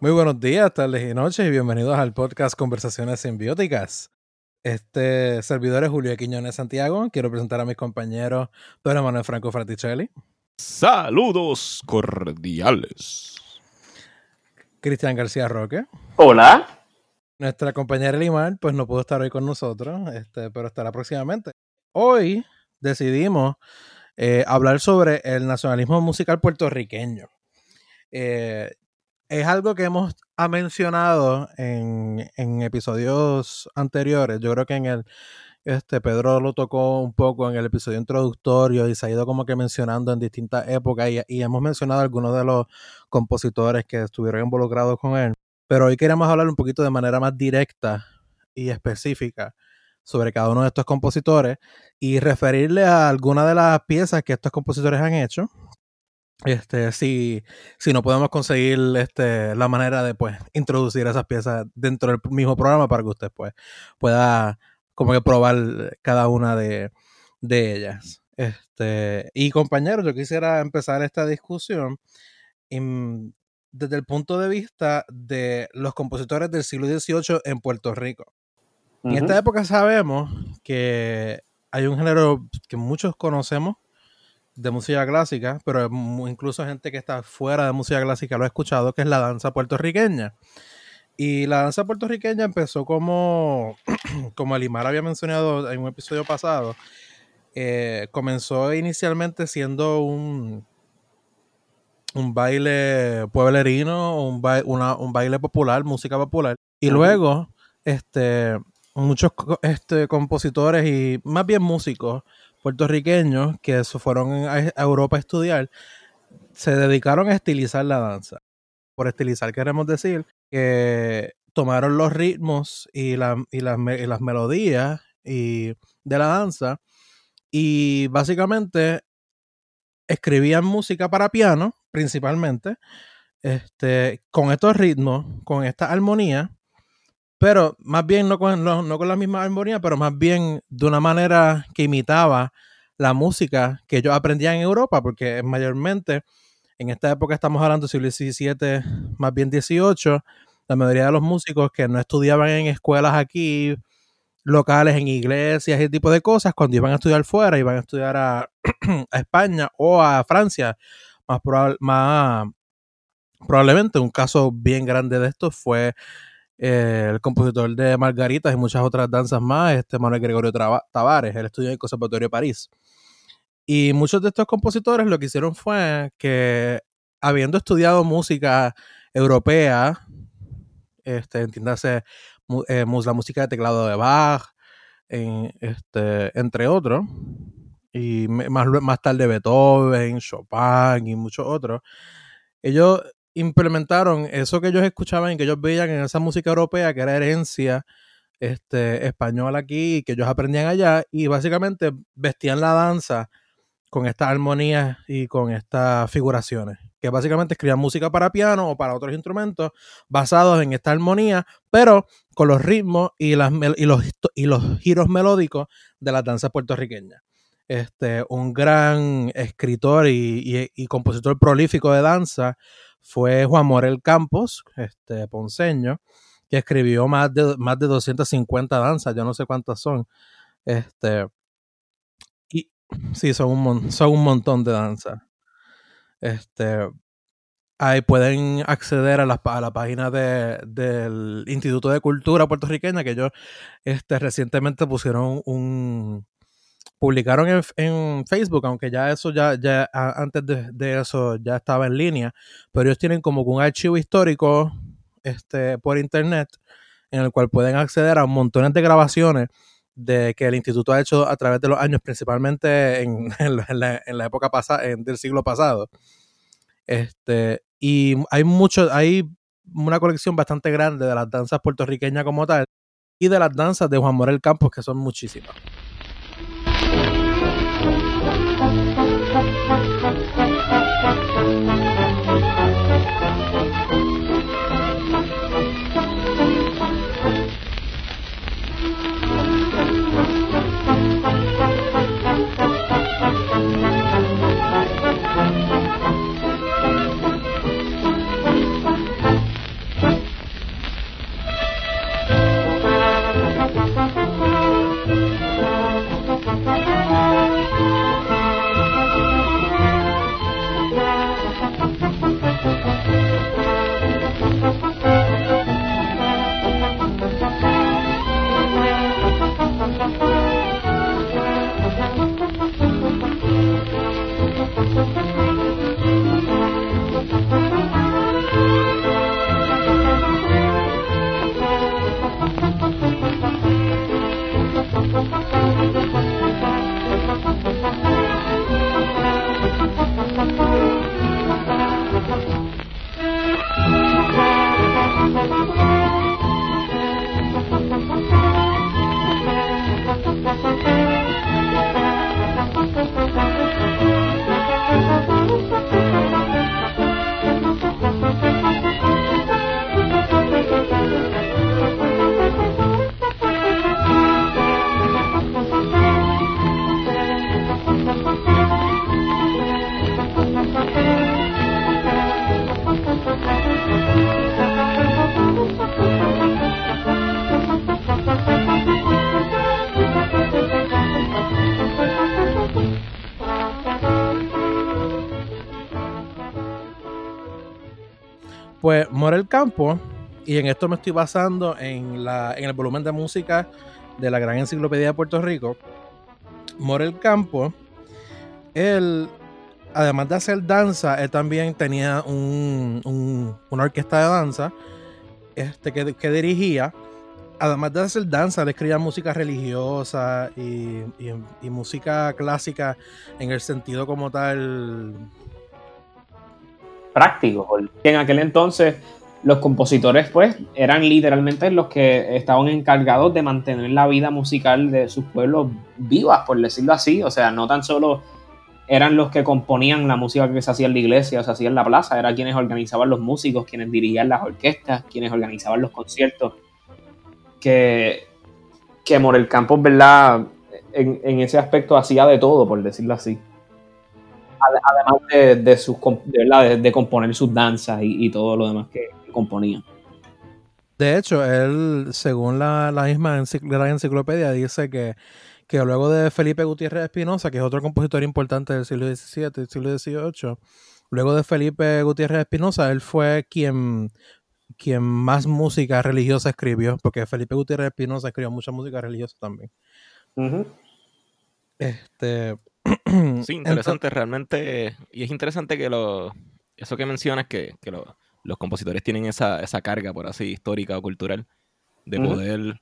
Muy buenos días, tardes y noches y bienvenidos al podcast Conversaciones Simbióticas. Este servidor es Julio Quiñones Santiago. Quiero presentar a mis compañeros Pedro Manuel Franco Fraticelli. Saludos cordiales. Cristian García Roque. Hola. Nuestra compañera Limar, pues no pudo estar hoy con nosotros, este, pero estará próximamente. Hoy decidimos eh, hablar sobre el nacionalismo musical puertorriqueño. Eh, es algo que hemos ha mencionado en, en, episodios anteriores. Yo creo que en el este Pedro lo tocó un poco en el episodio introductorio y se ha ido como que mencionando en distintas épocas y, hemos mencionado algunos de los compositores que estuvieron involucrados con él. Pero hoy queremos hablar un poquito de manera más directa y específica sobre cada uno de estos compositores y referirle a alguna de las piezas que estos compositores han hecho este, si, si no podemos conseguir este, la manera de pues, introducir esas piezas dentro del mismo programa para que usted pues, pueda como que probar cada una de, de ellas. Este, y compañeros, yo quisiera empezar esta discusión desde el punto de vista de los compositores del siglo XVIII en Puerto Rico. En esta época sabemos que hay un género que muchos conocemos, de música clásica, pero incluso gente que está fuera de música clásica lo ha escuchado, que es la danza puertorriqueña. Y la danza puertorriqueña empezó como, como Alimar había mencionado en un episodio pasado, eh, comenzó inicialmente siendo un, un baile pueblerino, un, un baile popular, música popular. Y luego, este, muchos este, compositores y más bien músicos puertorriqueños que fueron a Europa a estudiar, se dedicaron a estilizar la danza. Por estilizar queremos decir que tomaron los ritmos y, las, melodías y de la danza y básicamente escribían música para piano, principalmente, este, con estos ritmos, con esta armonía, pero más bien no con, no, con la misma armonía, pero más bien de una manera que imitaba la música que ellos aprendían en Europa, porque mayormente en esta época estamos hablando siglo XVII, más bien XVIII, la mayoría de los músicos que no estudiaban en escuelas aquí, locales, en iglesias, ese tipo de cosas, cuando iban a estudiar fuera, iban a estudiar a, España o a Francia, más, más probablemente un caso bien grande de esto fue el compositor de Margaritas y muchas otras danzas más, este Manuel Gregorio Tavares, él estudió en el Conservatorio de París. Y muchos de estos compositores lo que hicieron fue que, habiendo estudiado música europea, este, entiéndase, eh, la música de teclado de Bach, este, entre otros, y más, más tarde Beethoven, Chopin y muchos otros, ellos implementaron eso que ellos escuchaban y que ellos veían en esa música europea, que era herencia este, española aquí y que ellos aprendían allá, y básicamente vestían la danza con estas armonías y con estas figuraciones, que básicamente escribían música para piano o para otros instrumentos basados en esta armonía, pero con los ritmos y, las, y, los, y los giros melódicos de las danzas puertorriqueñas. Este, un gran escritor y, y compositor prolífico de danza, fue Juan Morel Campos, este ponceño, que escribió más de, más de 250 danzas, yo no sé cuántas son. Este, y sí, son un, son un montón de danzas. Este, ahí pueden acceder a la, a la página de, del Instituto de Cultura puertorriqueña, que ellos este, recientemente pusieron un, publicaron en, Facebook, aunque ya eso ya, ya antes de, eso ya estaba en línea, pero ellos tienen como un archivo histórico este, por internet en el cual pueden acceder a montones de grabaciones de que el instituto ha hecho a través de los años, principalmente en, la, época pasada, del siglo pasado. Este, y hay mucho, hay una colección bastante grande de las danzas puertorriqueñas como tal y de las danzas de Juan Morel Campos, que son muchísimas. Pues Morel Campo, y en esto me estoy basando en, la, en el volumen de música de la Gran Enciclopedia de Puerto Rico. Morel Campo, él, además de hacer danza, él también tenía un, una orquesta de danza este, que, que, dirigía. Además de hacer danza, él escribía música religiosa y música clásica en el sentido como tal práctico, porque en aquel entonces los compositores pues eran literalmente los que estaban encargados de mantener la vida musical de sus pueblos vivas, por decirlo así, o sea, no tan solo eran los que componían la música que se hacía en la iglesia o se hacía en la plaza, eran quienes organizaban los músicos, quienes dirigían las orquestas, quienes organizaban los conciertos, que, que Morel Campos, ¿verdad? En, en ese aspecto hacía de todo, por decirlo así además de, de, sus, de, de, componer sus danzas y, y, todo lo demás que, componía. De hecho, él, según la, la misma enciclopedia, dice que, que luego de Felipe Gutiérrez Espinosa, que es otro compositor importante del siglo XVII y siglo XVIII, luego de Felipe Gutiérrez Espinosa, él fue quien, quien más música religiosa escribió, porque Felipe Gutiérrez Espinosa escribió mucha música religiosa también. Este, sí, interesante realmente. Y es interesante que lo, eso que mencionas, que, que los compositores tienen esa, esa, carga, por así, histórica o cultural, de poder,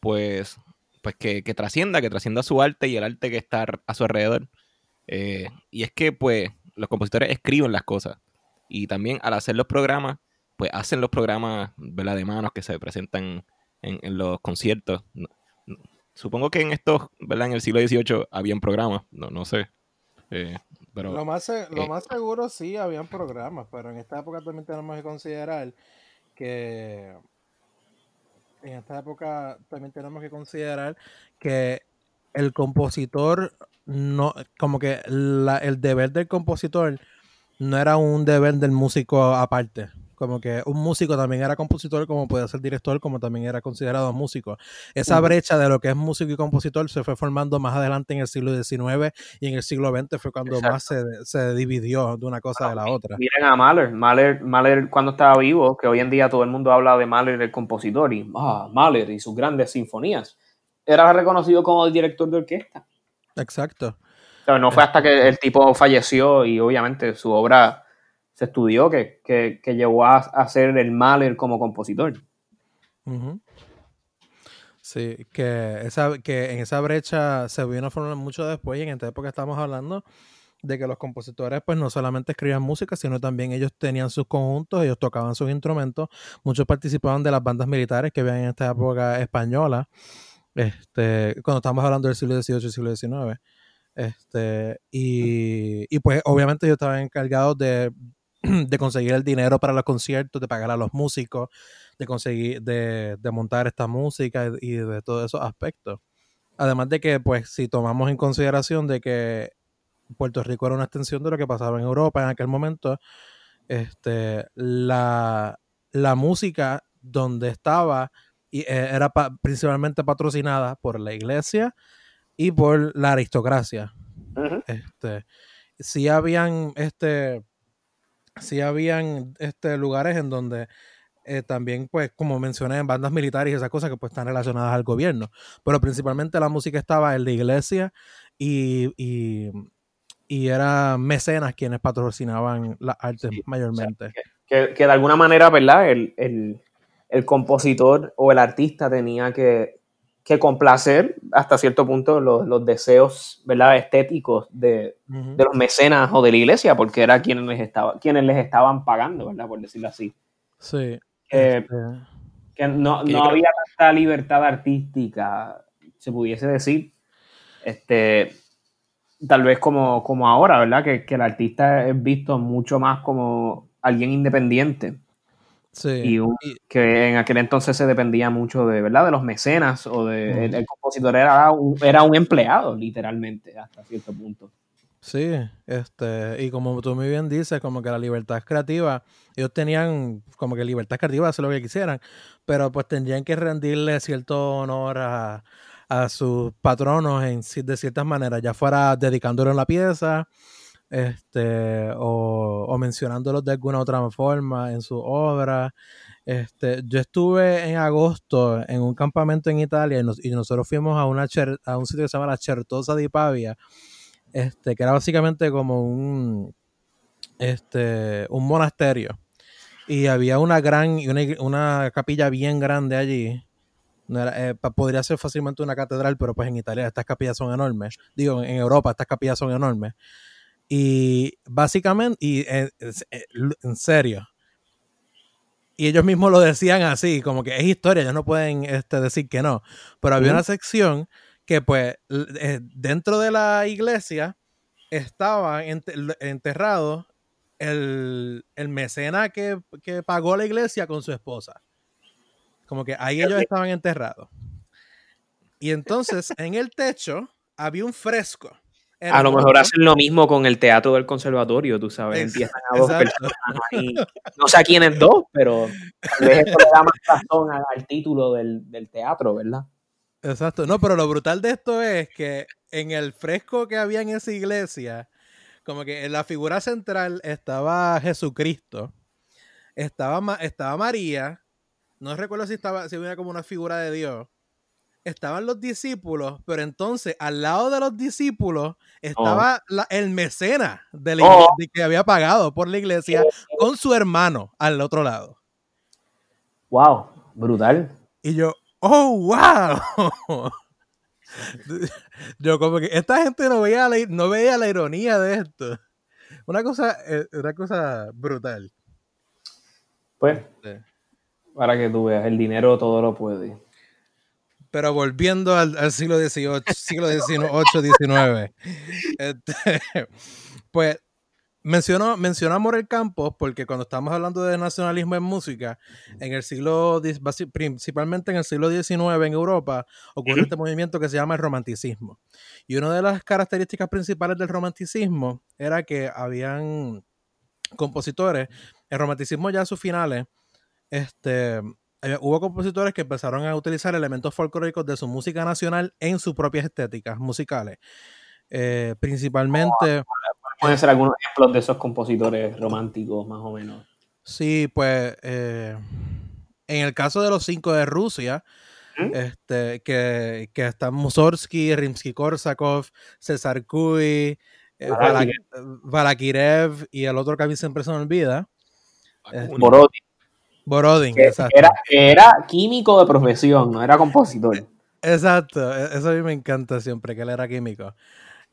pues, pues que, que, trascienda, que trascienda su arte y el arte que está a su alrededor. Eh, y es que, pues, los compositores escriben las cosas. Y también al hacer los programas, pues hacen los programas, ¿verdad? De manos que se presentan en, en los conciertos. Supongo que en estos, ¿verdad? En el siglo XVIII habían programas, no, no sé. Eh, pero, lo, más, lo eh, más seguro sí habían programas, pero en esta época también tenemos que considerar que en esta época también tenemos que considerar que el compositor no, como que la, el deber del compositor no era un deber del músico aparte como que un músico también era compositor, como podía ser director, como también era considerado músico. Esa brecha de lo que es músico y compositor se fue formando más adelante en el siglo XIX y en el siglo XX fue cuando más se, se, dividió de una cosa de la otra. Miren a Mahler. Mahler, Mahler cuando estaba vivo, que hoy en día todo el mundo habla de Mahler el compositor y ah, Mahler y sus grandes sinfonías, era reconocido como el director de orquesta. Exacto. Pero no fue hasta que el tipo falleció y obviamente su obra estudió que, que, que llegó a, hacer el Mahler como compositor. Sí, que, esa, que en esa brecha se vino a formar mucho después y en esta época estamos hablando de que los compositores pues no solamente escribían música, sino también ellos tenían sus conjuntos, ellos tocaban sus instrumentos, muchos participaban de las bandas militares que había en esta época española, este, cuando estamos hablando del siglo XVIII y siglo XIX. Este, y, y pues obviamente yo estaba encargado de de conseguir el dinero para los conciertos, de pagar a los músicos, de conseguir, de, montar esta música y de todos esos aspectos. Además de que, pues, si tomamos en consideración de que Puerto Rico era una extensión de lo que pasaba en Europa en aquel momento, este, la, música donde estaba y, eh, era principalmente patrocinada por la iglesia y por la aristocracia. Este, si habían este sí habían este, lugares en donde eh, también, pues, como mencioné, en bandas militares y esas cosas que pues están relacionadas al gobierno. Pero principalmente la música estaba en la iglesia y, y, y eran mecenas quienes patrocinaban las artes mayormente. que, que, de alguna manera, ¿verdad? El, el, el compositor o el artista tenía que que complacer hasta cierto punto los, los deseos ¿verdad? estéticos de, de, los mecenas o de la iglesia, porque era quienes les, estaba, quienes les estaban pagando, ¿verdad? por decirlo así. Sí. Este. que no, no había tanta libertad artística, se pudiese decir, este, tal vez como, como ahora, ¿verdad? Que, que el artista es visto mucho más como alguien independiente. Y, que en aquel entonces se dependía mucho de, ¿verdad? De los mecenas o de el, compositor era un, era un empleado, literalmente, hasta cierto punto. Sí, este, y como tú muy bien dices, como que la libertad creativa, ellos tenían como que libertad creativa de hacer lo que quisieran, pero pues tendrían que rendirle cierto honor a, a sus patronos en, de ciertas maneras, ya fuera dedicándole la pieza, este, o, o mencionándolos de alguna otra forma en su obra. Este, yo estuve en agosto en un campamento en Italia y, nosotros fuimos a, una a un sitio que se llama la Certosa di Pavia, este, que era básicamente como un, este, un monasterio. Y había una gran, una, una capilla bien grande allí. Eh, podría ser fácilmente una catedral, pero pues en Italia estas capillas son enormes. Digo, en Europa estas capillas son enormes. Y básicamente, y eh, eh, en serio, y ellos mismos lo decían así, como que es historia, ellos no pueden este, decir que no. Pero había una sección que pues eh, dentro de la iglesia estaba enterrado el, el mecena que, pagó la iglesia con su esposa. Como que ahí ellos estaban enterrados. Y entonces en el techo había un fresco a lo mejor hacen lo mismo con el teatro del conservatorio, tú sabes, empiezan a dos personas No sé a quiénes dos, pero tal vez eso le da más razón al, título del, teatro, ¿verdad? Exacto. No, pero lo brutal de esto es que en el fresco que había en esa iglesia, como que en la figura central estaba Jesucristo, estaba, estaba María, no recuerdo si estaba, si había como una figura de Dios, estaban los discípulos, pero entonces al lado de los discípulos estaba oh. el mecena de la oh. que había pagado por la iglesia con su hermano al otro lado. Wow, brutal. Y yo, oh, wow. yo como que esta gente no veía la, no veía la ironía de esto. Una cosa, eh, una cosa brutal. Pues, para que tú veas, el dinero todo lo puede. Pero volviendo al, siglo XVIII, siglo XVIII, XIX, este, pues mencionó, a Morel Campos porque cuando estamos hablando de nacionalismo en música, en el siglo, principalmente en el siglo XIX en Europa, ocurrió este movimiento que se llama el romanticismo. Y una de las características principales del romanticismo era que habían compositores, el romanticismo ya a sus finales, este, eh, hubo compositores que empezaron a utilizar elementos folclóricos de su música nacional en sus propias estéticas musicales. Eh, principalmente. Pueden ser algunos ejemplos de esos compositores románticos, más o menos. Sí, pues. Eh, en el caso de los cinco de Rusia, ¿Mm? este, que, que están Mussorgsky, Rimsky-Korsakov, Cesar Kuy, Balakirev y el otro que a mí siempre se me olvida. Borodin. Exacto. Era, era químico de profesión, no era compositor. Exacto, e, eso a mí me encanta siempre, que él era químico.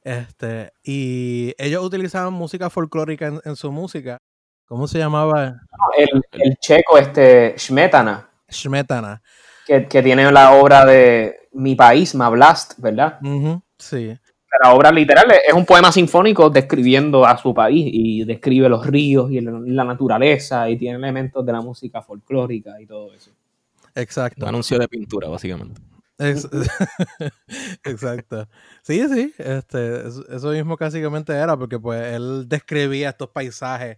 Este, y ellos utilizaban música folclórica en, su música. ¿Cómo se llamaba? El, el checo, este, Shmetana. Shmetana. Que, que, tiene la obra de Mi País, Mablast, ¿verdad? sí la obra literal es un poema sinfónico describiendo a su país y describe los ríos y la naturaleza y tiene elementos de la música folclórica y todo eso. Exacto. Un anuncio de pintura, básicamente. Exacto. Sí, sí, este, eso mismo básicamente era, porque pues él describía estos paisajes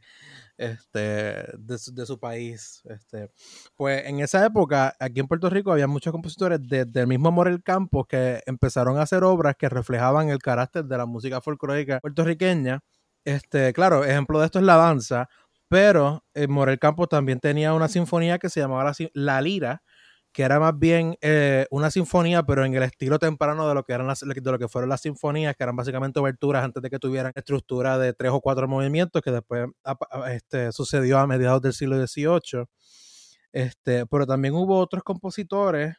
este, de, su país. Este. Pues en esa época, aquí en Puerto Rico, había muchos compositores del mismo Morel Campos que empezaron a hacer obras que reflejaban el carácter de la música folclórica puertorriqueña. Este, claro, ejemplo de esto es la danza, pero eh, Morel Campos también tenía una sinfonía que se llamaba la, la Lira, que era más bien eh, una sinfonía, pero en el estilo temprano de lo que eran las, de lo que fueron las sinfonías, que eran básicamente oberturas antes de que tuvieran estructura de tres o cuatro movimientos, que después este, sucedió a mediados del siglo XVIII. Este, pero también hubo otros compositores,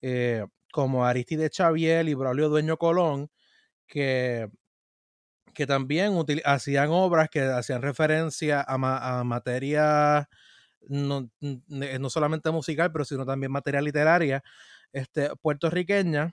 eh, como Aristide Xavier y Braulio Dueño Colón, que, que también hacían obras que hacían referencia a, a materias no, no solamente musical, pero sino también materia literaria este, puertorriqueña.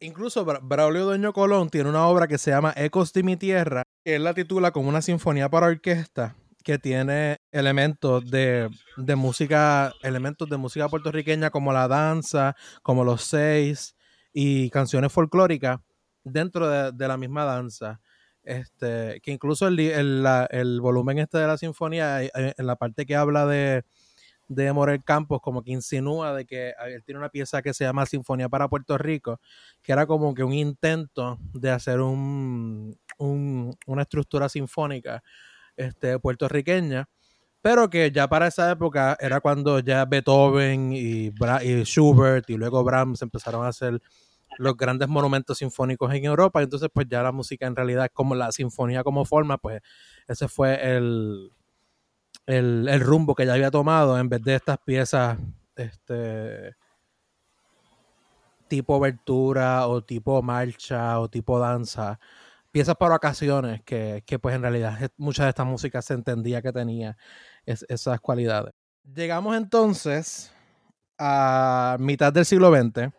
Incluso Braulio Dueño Colón tiene una obra que se llama Ecos de mi tierra, que él la titula como una sinfonía para orquesta, que tiene elementos de, de música, elementos de música puertorriqueña como la danza, como los seis y canciones folclóricas dentro de la misma danza. Este, que incluso el, el, volumen este de la sinfonía, en la parte que habla de, de Morel Campos, como que insinúa de que él tiene una pieza que se llama Sinfonía para Puerto Rico, que era como que un intento de hacer un, una estructura sinfónica este, puertorriqueña, pero que ya para esa época era cuando ya Beethoven y, y Schubert y luego Brahms empezaron a hacer los grandes monumentos sinfónicos en Europa, entonces pues ya la música en realidad como la sinfonía como forma, pues ese fue el, el, rumbo que ya había tomado en vez de estas piezas este tipo abertura o tipo marcha o tipo danza, piezas para ocasiones que, pues en realidad mucha de esta música se entendía que tenía esas cualidades. Llegamos entonces a mitad del siglo XX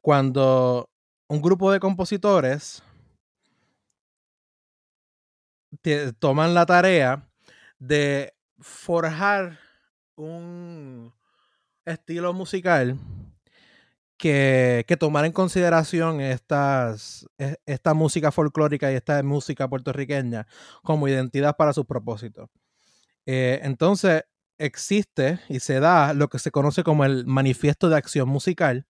cuando un grupo de compositores toman la tarea de forjar un estilo musical que, que tomara en consideración estas, e, esta música folclórica y esta música puertorriqueña como identidad para sus propósitos. Eh, entonces, existe y se da lo que se conoce como el manifiesto de acción musical,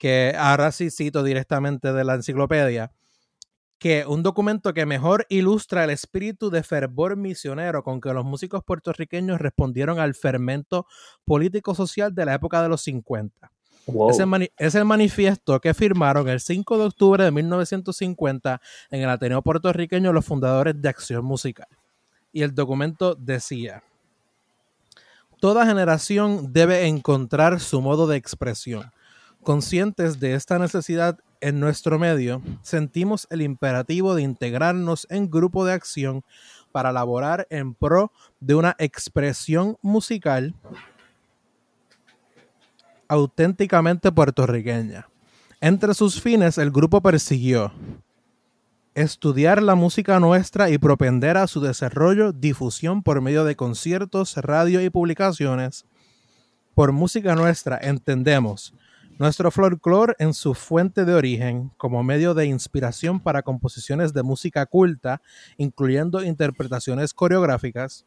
que ahora sí cito directamente de la enciclopedia, que un documento que mejor ilustra el espíritu de fervor misionero con que los músicos puertorriqueños respondieron al fermento político-social de la época de los 50. Es, el manifiesto que firmaron el 5 de octubre de 1950 en el Ateneo puertorriqueño los fundadores de Acción Musical. Y el documento decía, Toda generación debe encontrar su modo de expresión Conscientes de esta necesidad en nuestro medio, sentimos el imperativo de integrarnos en grupo de acción para laborar en pro de una expresión musical auténticamente puertorriqueña. Entre sus fines, el grupo persiguió estudiar la música nuestra y propender a su desarrollo, difusión por medio de conciertos, radio y publicaciones. Por música nuestra entendemos nuestro folclore en su fuente de origen, como medio de inspiración para composiciones de música culta, incluyendo interpretaciones coreográficas,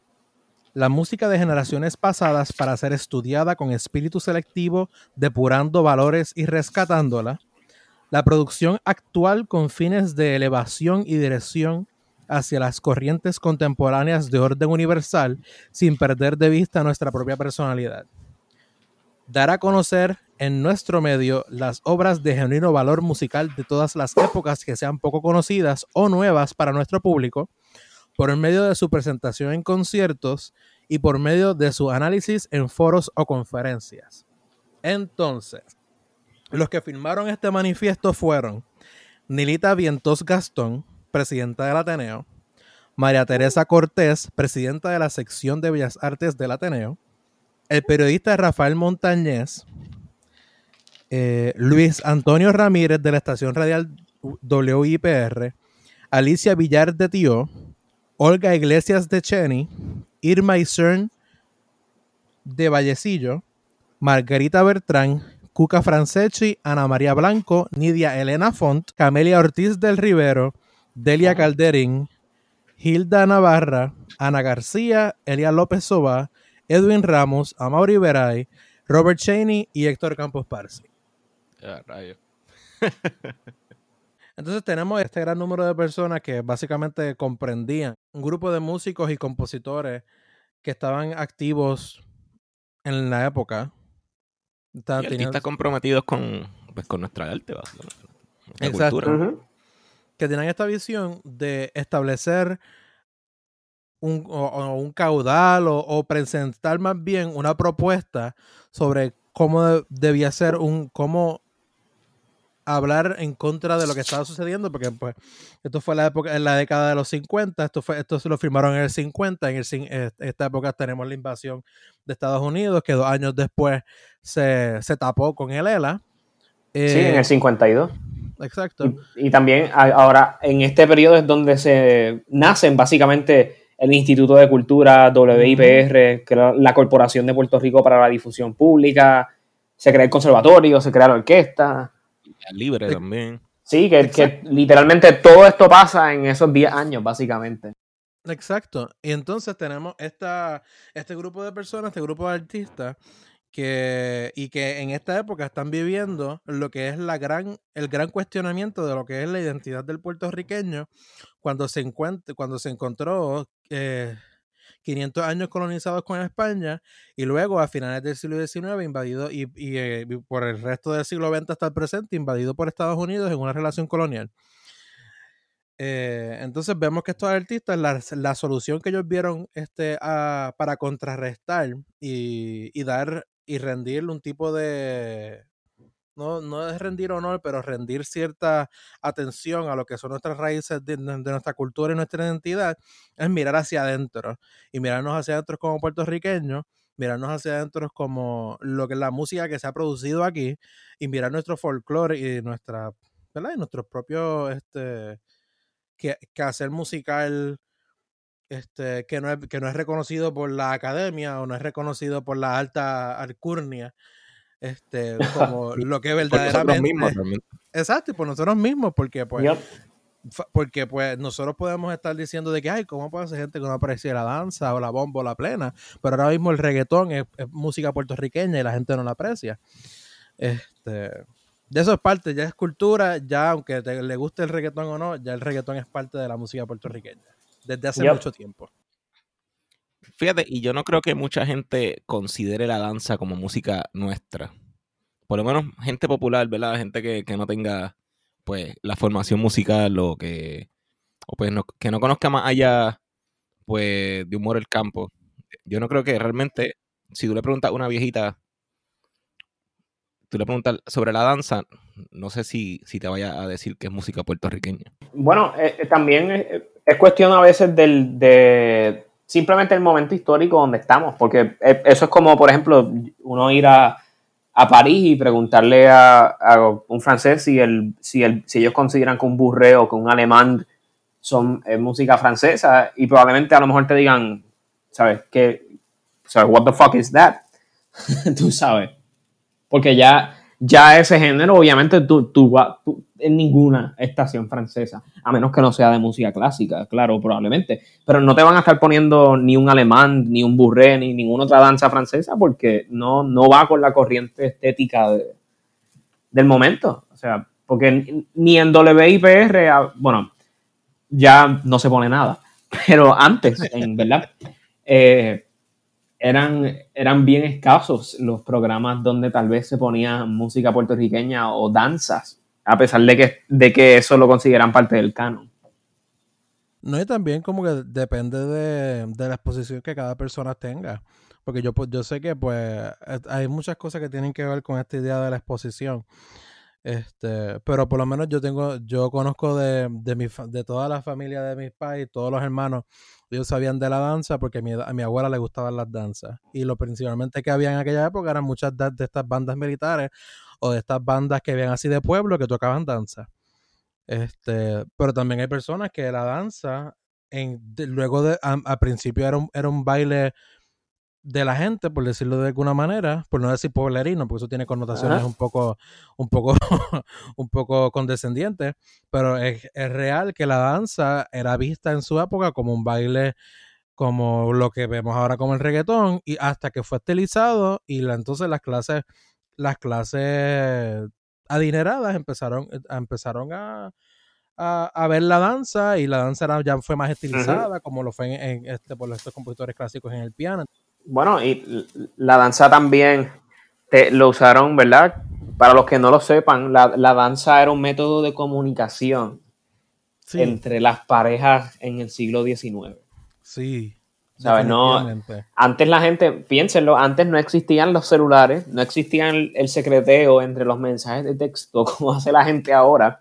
la música de generaciones pasadas para ser estudiada con espíritu selectivo, depurando valores y rescatándola, la producción actual con fines de elevación y dirección hacia las corrientes contemporáneas de orden universal sin perder de vista nuestra propia personalidad. Dar a conocer en nuestro medio las obras de genuino valor musical de todas las épocas que sean poco conocidas o nuevas para nuestro público, por medio de su presentación en conciertos y por medio de su análisis en foros o conferencias. Entonces, los que firmaron este manifiesto fueron Nilita Vientos Gastón, presidenta del Ateneo, María Teresa Cortés, presidenta de la sección de Bellas Artes del Ateneo, el periodista Rafael Montañez, eh, Luis Antonio Ramírez de la estación radial WIPR, Alicia Villar de Tío, Olga Iglesias de Cheni, Irma Isern de Vallecillo, Margarita Bertrán, Cuca Franceschi, Ana María Blanco, Nidia Elena Font, Camelia Ortiz del Rivero, Delia Calderín, Hilda Navarra, Ana García, Elia López Soba, Edwin Ramos, Amaury Veray, Robert Cheney y Héctor Campos Parsi. Entonces tenemos este gran número de personas que básicamente comprendían. Un grupo de músicos y compositores que estaban activos en la época. Estaban, artistas comprometidos con, pues, con nuestra arte, Exacto. Que tenían esta visión de establecer un, un caudal o, presentar más bien una propuesta sobre cómo debía ser un, cómo hablar en contra de lo que estaba sucediendo, porque pues esto fue la época, en la década de los 50, esto fue, esto se lo firmaron en el 50, en el, esta época tenemos la invasión de Estados Unidos, que dos años después se, tapó con el ELA. sí, en el 52. Eh, exacto. Y, también ahora, en este periodo es donde se nacen básicamente el Instituto de Cultura, WIPR, que la Corporación de Puerto Rico para la Difusión Pública, se crea el conservatorio, se crea la orquesta libre también. Sí, que, literalmente todo esto pasa en esos 10 años, básicamente. Exacto. Y entonces tenemos esta, este grupo de personas, este grupo de artistas, que, y que en esta época están viviendo lo que es la gran, el gran cuestionamiento de lo que es la identidad del puertorriqueño cuando se, encuentra, cuando se encontró 500 eh, años colonizados con España y luego a finales del siglo XIX invadido y, eh, y, por el resto del siglo XX hasta el presente invadido por Estados Unidos en una relación colonial. Eh, entonces vemos que estos artistas, la, la solución que ellos vieron este, para contrarrestar y, y, dar y rendirle un tipo de, no, no es rendir honor, pero rendir cierta atención a lo que son nuestras raíces de, nuestra cultura y nuestra identidad, es mirar hacia adentro y mirarnos hacia adentro como puertorriqueños, mirarnos hacia adentro como lo que es la música que se ha producido aquí y mirar nuestro folclore y nuestra, ¿verdad? Y nuestros propios, este, que, que hacer musical este, que, no es, que no es reconocido por la academia o no es reconocido por la alta alcurnia, este, como lo que verdaderamente... exacto, y por nosotros mismos, porque pues... Porque pues nosotros podemos estar diciendo de que, ay, ¿cómo puede ser gente que no aprecia la danza o la bomba o la plena? Pero ahora mismo el reggaetón es, música puertorriqueña y la gente no la aprecia. Este, de eso es parte, ya es cultura, ya aunque te, le guste el reggaetón o no, ya el reggaetón es parte de la música puertorriqueña desde hace mucho tiempo. Fíjate, y yo no creo que mucha gente considere la danza como música nuestra. Por lo menos gente popular, ¿verdad? Gente que, no tenga pues la formación musical o que o pues no, que no conozca más allá pues de humor el campo. Yo no creo que realmente si tú le preguntas a una viejita tú le preguntas sobre la danza, no sé si, si te vaya a decir que es música puertorriqueña. Bueno, eh, eh, también es, cuestión a veces del, de simplemente el momento histórico donde estamos, porque e, eso es como, por ejemplo, uno ir a, París y preguntarle a, un francés si, el, si, el, si ellos consideran que un burreo o que un alemán son música francesa y probablemente a lo mejor te digan, ¿sabes? qué? ¿Sabes? What the fuck is that? Tú sabes. Porque ya ya ese género, obviamente, tú, tú, en ninguna estación francesa, a menos que no sea de música clásica, claro, probablemente. Pero no te van a estar poniendo ni un alemán, ni un burré, ni ninguna otra danza francesa, porque no, no va con la corriente estética del momento. O sea, porque ni en WIPR, bueno, ya no se pone nada. Pero antes, en verdad, eh, eran, eran bien escasos los programas donde tal vez se ponía música puertorriqueña o danzas, a pesar de que, de que eso lo consideran parte del canon. No, y también como que depende de, la exposición que cada persona tenga. Porque yo, pues, yo sé que pues hay muchas cosas que tienen que ver con esta idea de la exposición. Este, pero por lo menos yo tengo, yo conozco de, de, mi, de toda la familia de mis pais, todos los hermanos, ellos sabían de la danza porque a mi, mi abuela le gustaban las danzas. Y lo principalmente que había en aquella época eran muchas de, estas bandas militares o de estas bandas que habían así de pueblo que tocaban danza. Este, pero también hay personas que la danza, en, luego de, al principio era un, era un baile de la gente, por decirlo de alguna manera, por no decir poblerino, porque eso tiene connotaciones un poco, un poco, un poco condescendientes, pero es, real que la danza era vista en su época como un baile como lo que vemos ahora como el reggaetón, y hasta que fue estilizado, y la, entonces las clases, las clases adineradas empezaron, eh, empezaron a, a, ver la danza, y la danza ya fue más estilizada, como lo fue en, este, por estos compositores clásicos en el piano. Bueno, y la danza también te, lo usaron, ¿verdad? Para los que no lo sepan, la, danza era un método de comunicación entre las parejas en el siglo XIX. Sí. ¿Sabes? No, antes la gente, piénsenlo, antes no existían los celulares, no existían el secreteo entre los mensajes de texto como hace la gente ahora.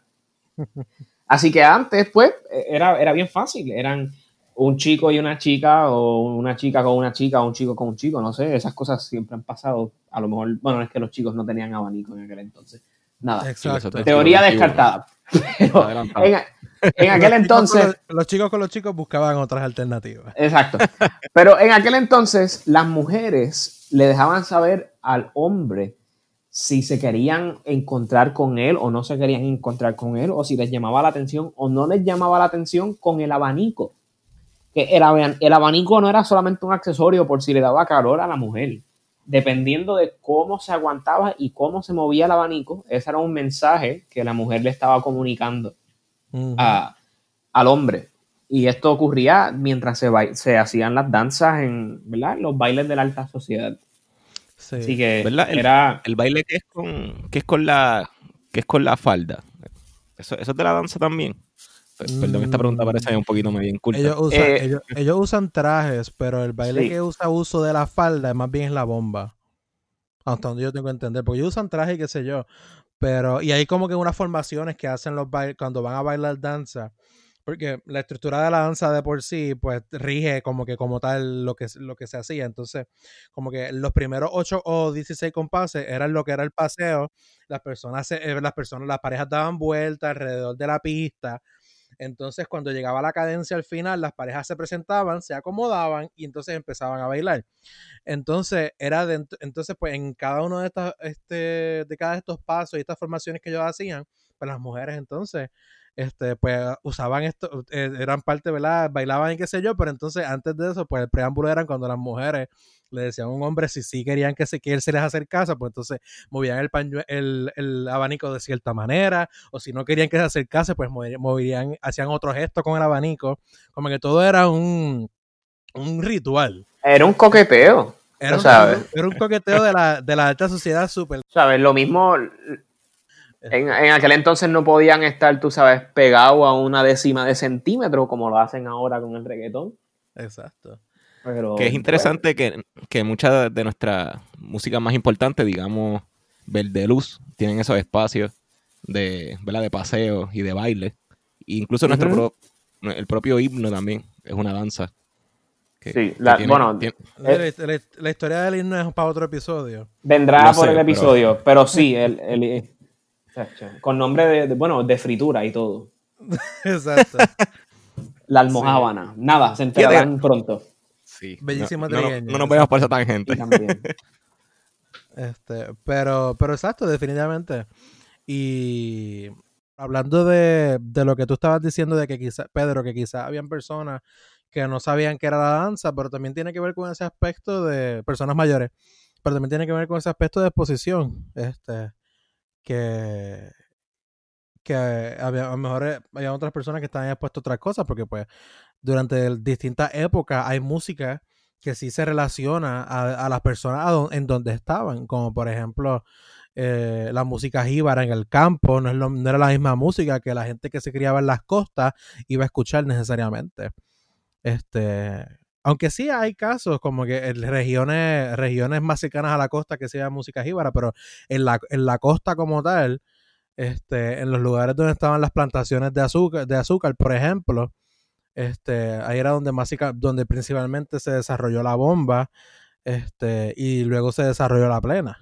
Así que antes, pues, era, era bien fácil. Eran un chico y una chica, o una chica con una chica, o un chico con un chico, no sé, esas cosas siempre han pasado. A lo mejor, bueno, es que los chicos no tenían abanico en aquel entonces. Nada, Exacto. teoría descartada. Pero en, aquel entonces... los, chicos con los chicos buscaban otras alternativas. Exacto. Pero en aquel entonces las mujeres le dejaban saber al hombre si se querían encontrar con él o no se querían encontrar con él, o si les llamaba la atención o no les llamaba la atención con el abanico que el, abanico no era solamente un accesorio por si le daba calor a la mujer. dependiendo de cómo se aguantaba y cómo se movía el abanico, ese era un mensaje que la mujer le estaba comunicando al hombre. Y esto ocurría mientras se, se hacían las danzas en ¿verdad? los bailes de la alta sociedad. Así que El, era... el baile que es con, que es con la que es con la falda. Eso, eso es de la danza también. Perdón, esta pregunta parece un poquito medio inculta. Ellos usan, eh, ellos, usan trajes, pero el baile que usa uso de la falda más bien es la bomba. Hasta donde yo tengo que entender. Porque ellos usan trajes y qué sé yo. Pero, y hay como que unas formaciones que hacen los bailes cuando van a bailar danza. Porque la estructura de la danza de por sí, pues rige como que como tal lo que, lo que se hacía. Entonces, como que los primeros 8 o 16 compases eran lo que era el paseo. Las personas, eh, las personas, las parejas daban vueltas alrededor de la pista entonces, cuando llegaba la cadencia al final, las parejas se presentaban, se acomodaban y entonces empezaban a bailar. Entonces, era entonces, pues en cada uno de estos, este, de cada de estos pasos y estas formaciones que ellos hacían, pues las mujeres entonces este, pues usaban esto, eh, eran parte, ¿verdad? Bailaban y qué sé yo, pero entonces antes de eso, pues el preámbulo eran cuando las mujeres le decían a un hombre si sí querían que, se, que él se les acercase, pues entonces movían el, el, el, abanico de cierta manera, o si no querían que se acercase, pues movían, hacían otro gesto con el abanico, como que todo era un, un ritual. Era un coqueteo. Era, un, era un coqueteo de la, de la alta sociedad súper. ¿Sabes? Lo mismo en, aquel entonces no podían estar, tú sabes, pegados a una décima de centímetro como lo hacen ahora con el reggaetón. Exacto. Pero, que es interesante que, que mucha de nuestra música más importante, digamos, Verde Luz, tienen esos espacios de, ¿verdad? de paseo y de baile. incluso nuestro el propio himno también es una danza. sí, bueno, eh, la, historia del himno es para otro episodio. Vendrá por el episodio, pero, sí, el, con nombre de, bueno, de fritura y todo. Exacto. La almohábana. Nada, se enterarán pronto. Sí. Bellísima no, no, nos vayamos por esa tangente. este, pero, pero exacto, definitivamente. Y hablando de, de, lo que tú estabas diciendo de que quizás, Pedro, que quizás habían personas que no sabían que era la danza, pero también tiene que ver con ese aspecto de personas mayores, pero también tiene que ver con ese aspecto de exposición. Este, que, que había, a lo mejor eh, había otras personas que estaban expuestas a otras cosas, porque pues durante distintas épocas hay música que sí se relaciona a, las personas en donde estaban, como por ejemplo eh, la música jíbara en el campo, no, es no era la misma música que la gente que se criaba en las costas iba a escuchar necesariamente. Este, aunque sí hay casos como que en regiones, regiones más cercanas a la costa que sea música jíbara, pero en la, en la costa como tal, este, en los lugares donde estaban las plantaciones de azúcar, de azúcar, por ejemplo, este, ahí era donde, donde principalmente se desarrolló la bomba, este, y luego se desarrolló la plena.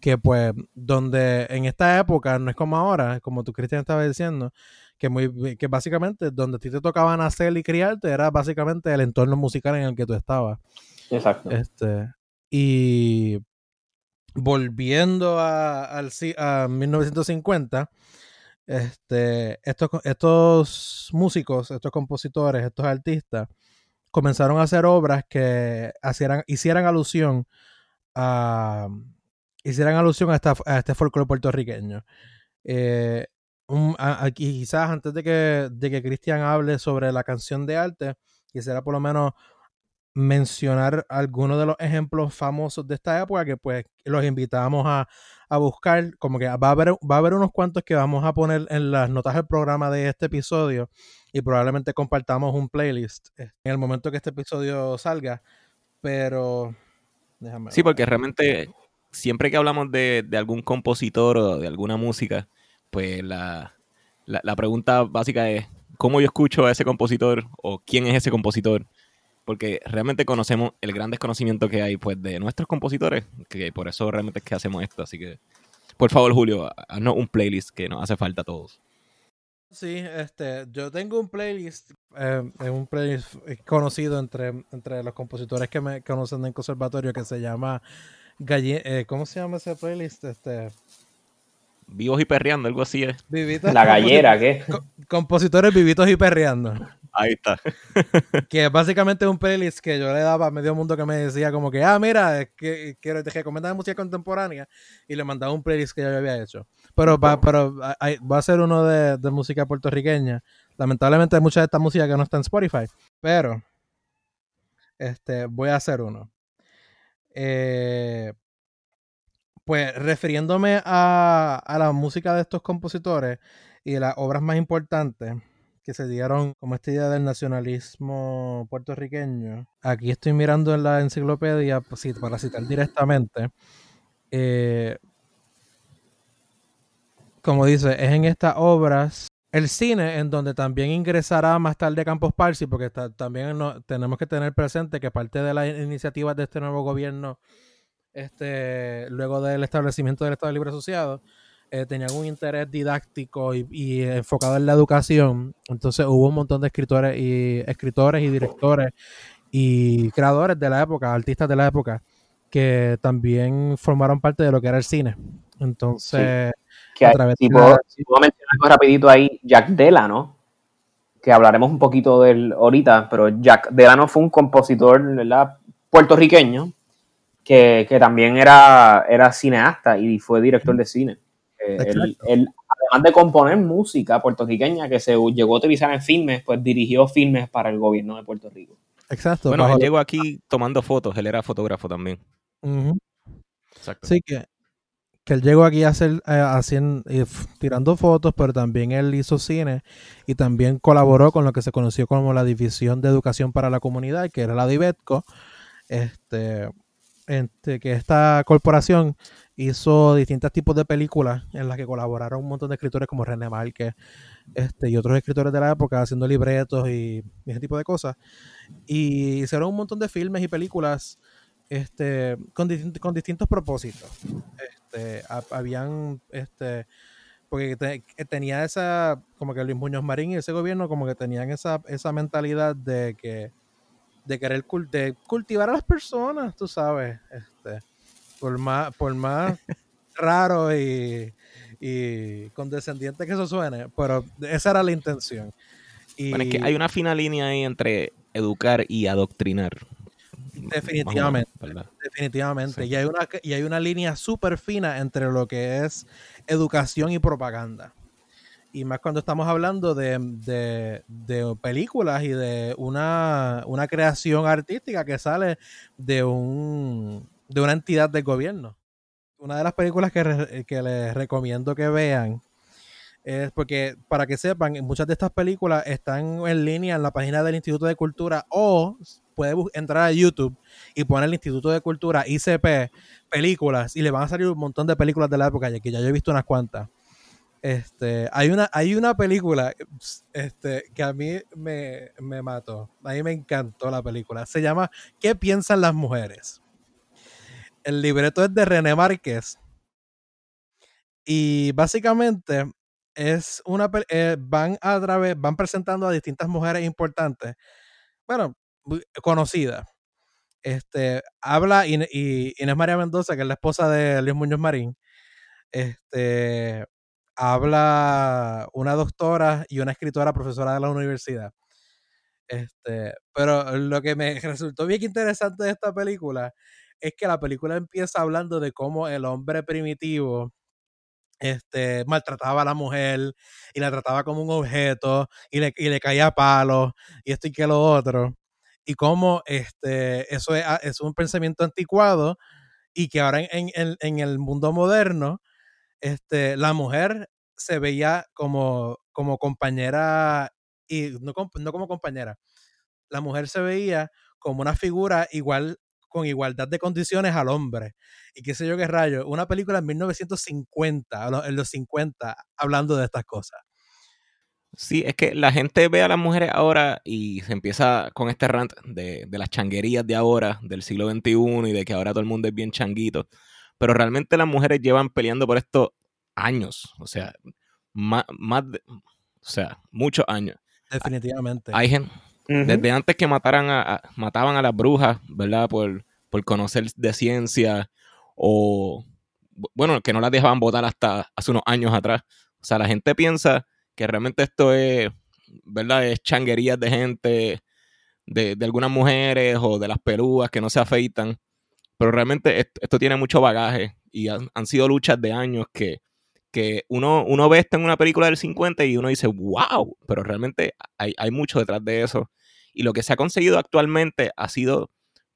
que pues, donde en esta época, no es como ahora, como tú Cristian estaba diciendo, que, muy, que básicamente donde a ti te tocaba nacer y criarte era básicamente el entorno musical en el que tú estabas. Exacto. Este, y volviendo a, al, a 1950, este, estos, estos músicos, estos compositores, estos artistas, comenzaron a hacer obras que hicieran, hicieran alusión a hicieran alusión a, a este folclore puertorriqueño. Eh, quizás antes de que, de que Cristian hable sobre la canción de arte, quisiera por lo menos mencionar algunos de los ejemplos famosos de esta época que pues los invitamos a, buscar, como que va a, haber, va a haber unos cuantos que vamos a poner en las notas del programa de este episodio y probablemente compartamos un playlist en el momento que este episodio salga, pero déjame Sí, porque realmente siempre que hablamos de, de algún compositor o de alguna música, pues la, pregunta básica es, ¿cómo yo escucho a ese compositor o quién es ese compositor? Porque realmente conocemos el gran desconocimiento que hay pues de nuestros compositores, que por eso realmente es que hacemos esto. Así que, por favor, Julio, haznos un playlist que nos hace falta a todos. Sí, este, yo tengo un playlist, eh, un playlist conocido entre, entre los compositores que me conocen en conservatorio que se llama Galle eh, ¿cómo se llama ese playlist? Este Vivos y perreando, algo así es. la gallera, ¿qué? compositores vivitos y perreando. Ahí está. que básicamente es un playlist que yo le daba a medio mundo que me decía como que, ah, mira, que, quiero te recomendar música contemporánea y le mandaba un playlist que yo había hecho. Pero, va, pero va a ser uno de, de música puertorriqueña. Lamentablemente hay mucha de esta música que no está en Spotify, pero este, voy a hacer uno. Eh, pues refiriéndome a, a, la música de estos compositores y las obras más importantes que se dieron como esta idea del nacionalismo puertorriqueño, aquí estoy mirando en la enciclopedia pues, para citar directamente. Eh, como dice, es en estas obras el cine, en donde también ingresará más tarde Campos Parsi, porque también tenemos que tener presente que parte de las iniciativas de este nuevo gobierno, este, luego del establecimiento del Estado Libre Asociado, eh, tenían un interés didáctico y, enfocado en la educación. Entonces hubo un montón de escritores y escritores y directores y creadores de la época, artistas de la época, que también formaron parte de lo que era el cine. Entonces, que a través si, puedo, mencionar algo rapidito ahí, Jack Delano, que hablaremos un poquito de él ahorita, pero Jack Delano fue un compositor ¿verdad? puertorriqueño que, también era, era cineasta y fue director de cine. Eh, él, además de componer música puertorriqueña que se llegó a utilizar en filmes, pues dirigió filmes para el gobierno de Puerto Rico. Exacto. Bueno, él llegó aquí tomando fotos, él era fotógrafo también. Exacto. Sí, que que él llegó aquí a hacer, eh, haciendo, tirando fotos, pero también él hizo cine y también colaboró con lo que se conoció como la División de Educación para la Comunidad, que era la DIVETCO, este, este, que esta corporación hizo distintos tipos de películas en las que colaboraron un montón de escritores como René Márquez este, y otros escritores de la época haciendo libretos y, ese tipo de cosas. Y hicieron un montón de filmes y películas este, con, con distintos propósitos. Este, habían, este, porque tenía esa, como que Luis Muñoz Marín y ese gobierno como que tenían esa, esa mentalidad de que, de querer de cultivar a las personas, tú sabes, este, por más, por más raro y, y condescendiente que eso suene, pero esa era la intención. Y, bueno, es que hay una fina línea ahí entre educar y adoctrinar. Definitivamente. definitivamente. Y, hay una, y hay una línea súper fina entre lo que es educación y propaganda. Y más cuando estamos hablando de, películas y de una, creación artística que sale de, un, de una entidad del gobierno. Una de las películas que, que les recomiendo que vean es porque, para que sepan, muchas de estas películas están en línea en la página del Instituto de Cultura o puede entrar a YouTube y poner el Instituto de Cultura ICP películas y le van a salir un montón de películas de la época, ya que ya yo he visto unas cuantas. Este, hay una, hay una película este, que a mí me, me mató. A mí me encantó la película. Se llama ¿Qué piensan las mujeres? El libreto es de René Márquez. Y básicamente es una eh, van a través, van presentando a distintas mujeres importantes. Bueno, conocida. Este, habla y, Inés María Mendoza, que es la esposa de Luis Muñoz Marín. Este, habla una doctora y una escritora profesora de la universidad. Este, pero lo que me resultó bien interesante de esta película es que la película empieza hablando de cómo el hombre primitivo este, maltrataba a la mujer y la trataba como un objeto y le, y le caía palos y esto y que lo otro. Y cómo este, eso es, ah, un pensamiento anticuado y que ahora en, en, en, el mundo moderno este, la mujer se veía como, como compañera y no, no como compañera, la mujer se veía como una figura igual con igualdad de condiciones al hombre. Y qué sé yo qué rayo, una película en 1950, en los 50, hablando de estas cosas. Sí, es que la gente ve a las mujeres ahora y se empieza con este rant de, las changuerías de ahora, del siglo XXI y de que ahora todo el mundo es bien changuito. Pero realmente las mujeres llevan peleando por esto años, o sea, más, o sea, muchos años. Definitivamente. Hay gente, desde antes que mataran a, mataban a las brujas, ¿verdad? Por, por conocer de ciencia o, bueno, que no las dejaban votar hasta hace unos años atrás. O sea, la gente piensa que realmente esto es ¿verdad? Es changuerías de gente, de, algunas mujeres o de las perúas que no se afeitan. Pero realmente esto, tiene mucho bagaje y han, sido luchas de años que, que uno, uno ve esto en una película del 50 y uno dice, wow, pero realmente hay, hay mucho detrás de eso. Y lo que se ha conseguido actualmente ha sido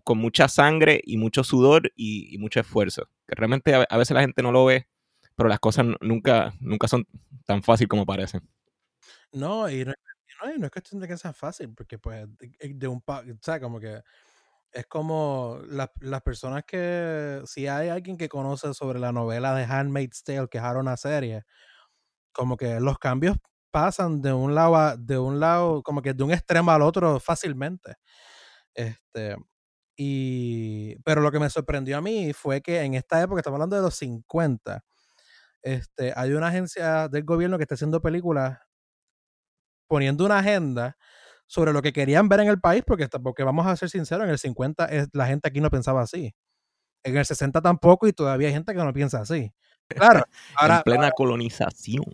con mucha sangre y mucho sudor y, mucho esfuerzo. Que realmente a, veces la gente no lo ve, pero las cosas nunca, nunca son tan fáciles como parecen. No, y no, es cuestión de que sea fácil, porque pues de, un... O como que es como las personas que, si hay alguien que conoce sobre la novela de Handmaid's Tale, que es una serie, como que los cambios pasan de un lado a, de un lado, como que de un extremo al otro fácilmente. Este, y, pero lo que me sorprendió a mí fue que en esta época, estamos hablando de los 50, este, hay una agencia del gobierno que está haciendo películas poniendo una agenda sobre lo que querían ver en el país, porque, porque vamos a ser sinceros, en el 50 la gente aquí no pensaba así. En el 60 tampoco y todavía hay gente que no piensa así. Claro, ahora... en plena colonización.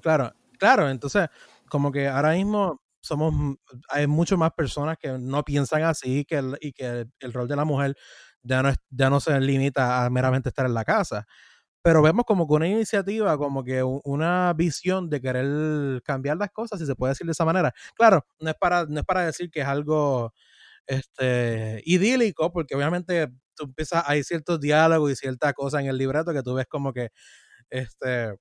Claro, claro, entonces como que ahora mismo somos, hay mucho más personas que no piensan así que y que el, rol de la mujer ya no, ya no se limita a meramente estar en la casa pero vemos como que una iniciativa, como que una visión de querer cambiar las cosas, si se puede decir de esa manera. Claro, no es para, no es para decir que es algo este, idílico, porque obviamente tú empiezas, hay ciertos diálogos y ciertas cosas en el libreto que tú ves como que este,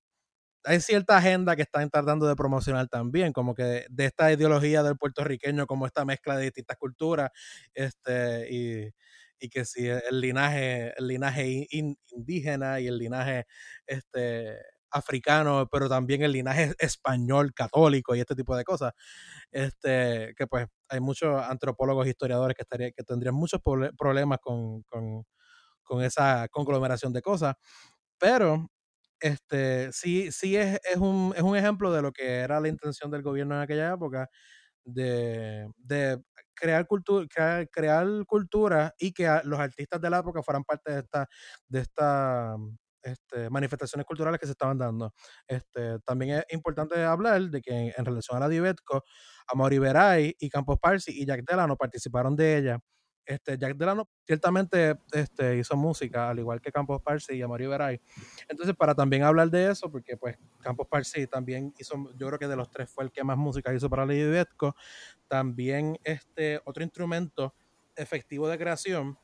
hay cierta agenda que están tratando de promocionar también, como que de esta ideología del puertorriqueño, como esta mezcla de distintas culturas, este, y y que si el linaje, el linaje indígena y el linaje este, africano, pero también el linaje español católico y este tipo de cosas. Este, que pues hay muchos antropólogos, historiadores que, estaría, que tendrían muchos problemas con, con, con, esa conglomeración de cosas, pero este, sí, sí es, es, un, es un ejemplo de lo que era la intención del gobierno en aquella época de, de crear, cultura, crear, cultura y que los artistas de la época fueran parte de esta, de esta este, manifestaciones culturales que se estaban dando. Este, también es importante hablar de que en, relación a la Divetco, Amaury Veray y Campos Parsi y Jack Delano participaron de ella. Este, Jack Delano ciertamente este, hizo música, al igual que Campos Parsi y Amaury Veray. Entonces, para también hablar de eso, porque pues Campos Parsi también hizo, yo creo que de los tres fue el que más música hizo para la Divetco, también este otro instrumento efectivo de creación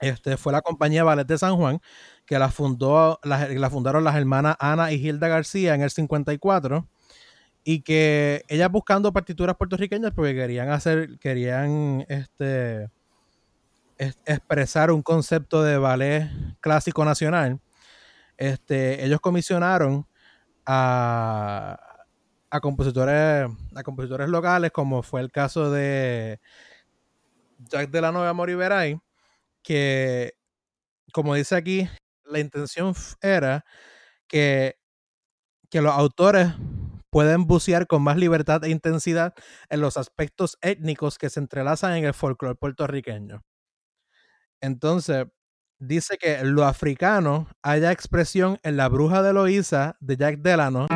este, fue la compañía Ballet de San Juan, que la, fundó, la, fundaron las hermanas Ana y Hilda García en el 54, y que ellas buscando partituras puertorriqueñas porque querían hacer, querían este, expresar un concepto de ballet clásico nacional, este, ellos comisionaron a, a compositores, a compositores locales, como fue el caso de Jack de la Nueva Moriberay, que, como dice aquí, la intención era que, que los autores pueden bucear con más libertad e intensidad en los aspectos étnicos que se entrelazan en el folclore puertorriqueño. Entonces, dice que lo africano haya expresión en la bruja de Loíza de Jack Delano.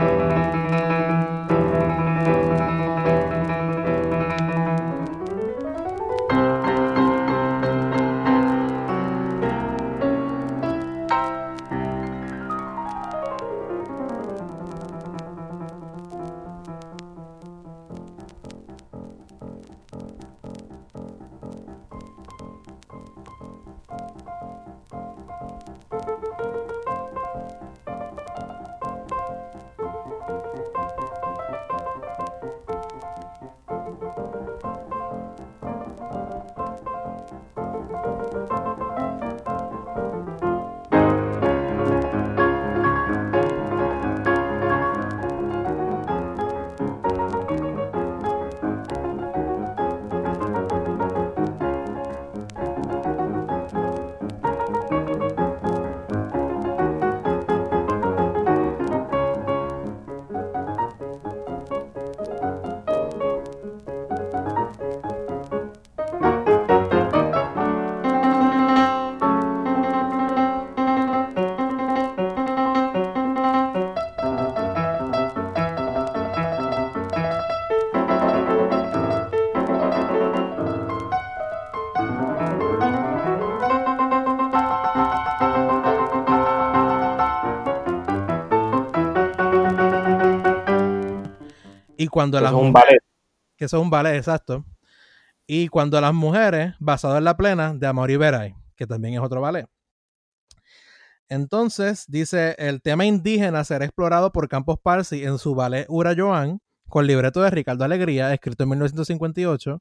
Cuando las es un mujeres- ballet. que eso es un ballet, exacto. Y cuando las mujeres, basado en la plena de Amor y Veray, que también es otro ballet. Entonces, dice, el tema indígena será explorado por Campos Parsi en su ballet Ura Joan, con libreto de Ricardo Alegría, escrito en 1958.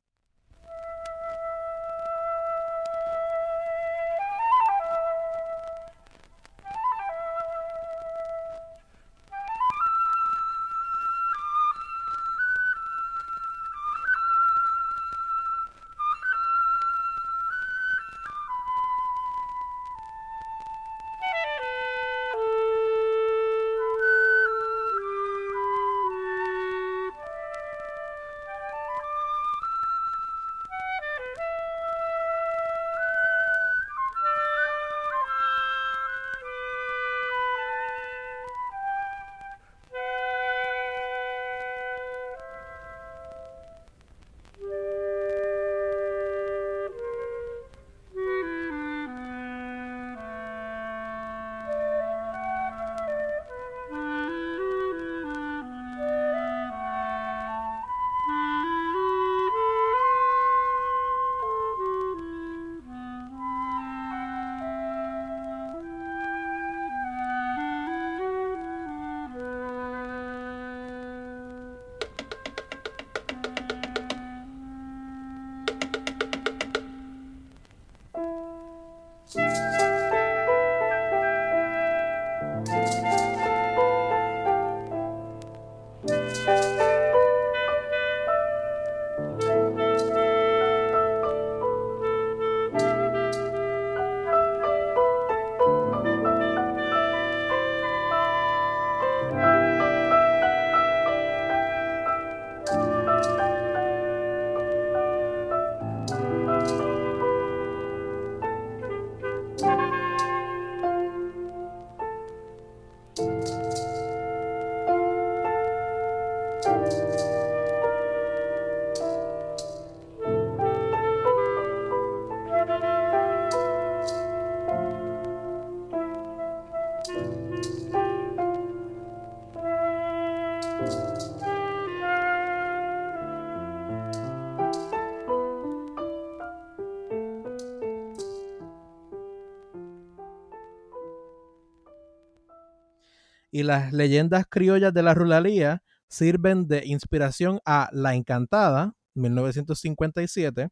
Y las leyendas criollas de la ruralía sirven de inspiración a La Encantada, 1957,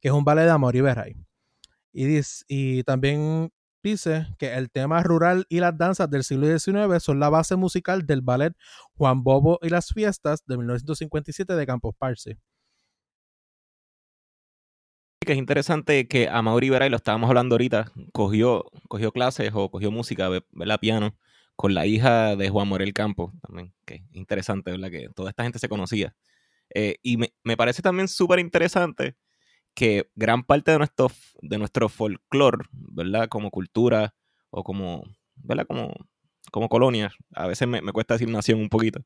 que es un ballet de Amor y Veray. Y, dis- y también dice que el tema rural y las danzas del siglo XIX son la base musical del ballet Juan Bobo y las fiestas de 1957 de Campos Parsi. que es interesante que a Mauri Veray, lo estábamos hablando ahorita, cogió, cogió clases o cogió música, ¿verdad? Piano, con la hija de Juan Morel Campos también. Que interesante, ¿verdad? Que toda esta gente se conocía. Eh, y me, me parece también súper interesante que gran parte de nuestro, de nuestro folclore, ¿verdad? Como cultura o como, ¿verdad? Como, como colonia. A veces me, me cuesta decir nación un poquito.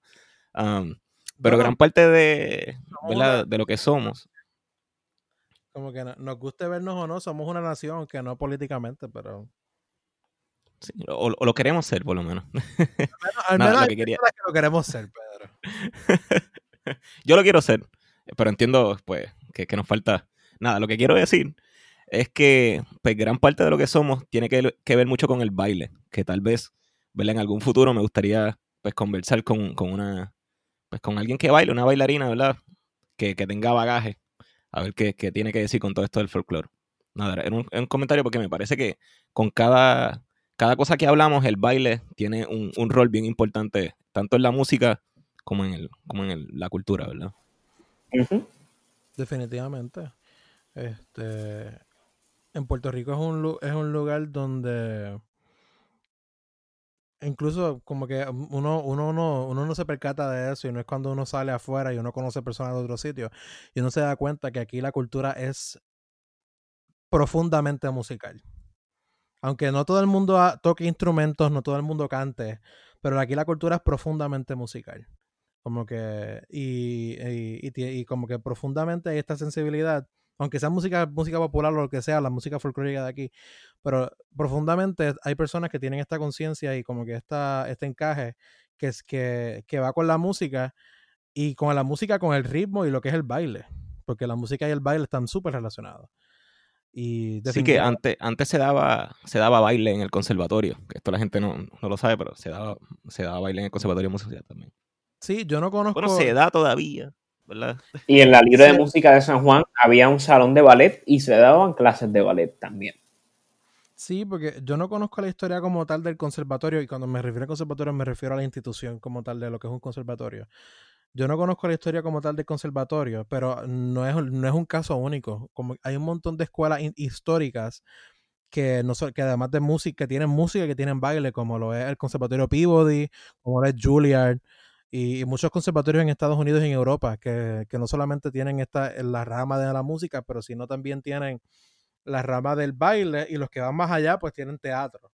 Pero gran parte de, ¿verdad? de lo que somos Como que no- nos guste vernos o no, somos una nación, que no políticamente, pero... Sí, o, o lo queremos ser, por lo menos. Al Nada, menos lo que quería- personas que lo queremos ser, Pedro. Yo lo quiero ser, pero entiendo, pues, que, que nos falta. Nada, lo que quiero decir es que, pues, gran parte de lo que somos tiene que, que ver mucho con el baile. Que tal vez, ¿verdad? En algún futuro me gustaría, pues, conversar con, con una, pues, con alguien que baile, una bailarina, ¿verdad? Que, que tenga bagaje. A ver qué, qué tiene que decir con todo esto del folclore. Nada, era un, era un comentario porque me parece que con cada, cada cosa que hablamos, el baile tiene un, un rol bien importante, tanto en la música como en, el, como en el- la cultura, ¿verdad? Definitivamente. Este, en Puerto Rico es un, lu- es un lugar donde incluso como que uno, uno, no, uno no se percata de eso y no es cuando uno sale afuera y uno conoce personas de otros sitios y uno se da cuenta que aquí la cultura es profundamente musical. Aunque no todo el mundo toque instrumentos, no todo el mundo cante, pero aquí la cultura es profundamente musical. Como que, y, y, y como que profundamente hay esta sensibilidad, aunque sea música, música popular o lo que sea, la música folclórica de aquí, pero profundamente hay personas que tienen esta conciencia y como que esta, este encaje que, es, que, que va con la música y con la música, con el ritmo y lo que es el baile, porque la música y el baile están súper relacionados. Y sí que antes, antes se daba se daba baile en el conservatorio, que esto la gente no, no lo sabe, pero se daba, se daba baile en el conservatorio musical también. Sí, yo no conozco. Bueno, se da todavía, ¿verdad? Y en la Libre de Música de San Juan había un salón de ballet y se daban clases de ballet también. Sí, porque yo no conozco la historia como tal del conservatorio y cuando me refiero al conservatorio me refiero a la institución como tal de lo que es un conservatorio. Yo no conozco la historia como tal del conservatorio, pero no es, no es un caso único. Como hay un montón de escuelas históricas que, no que además de música, que tienen música, que tienen baile, como lo es el Conservatorio Peabody, como lo es Juilliard, y, muchos conservatorios en Estados Unidos y en Europa, que, que no solamente tienen esta, la rama de la música, pero sino también tienen la rama del baile y los que van más allá pues tienen teatro.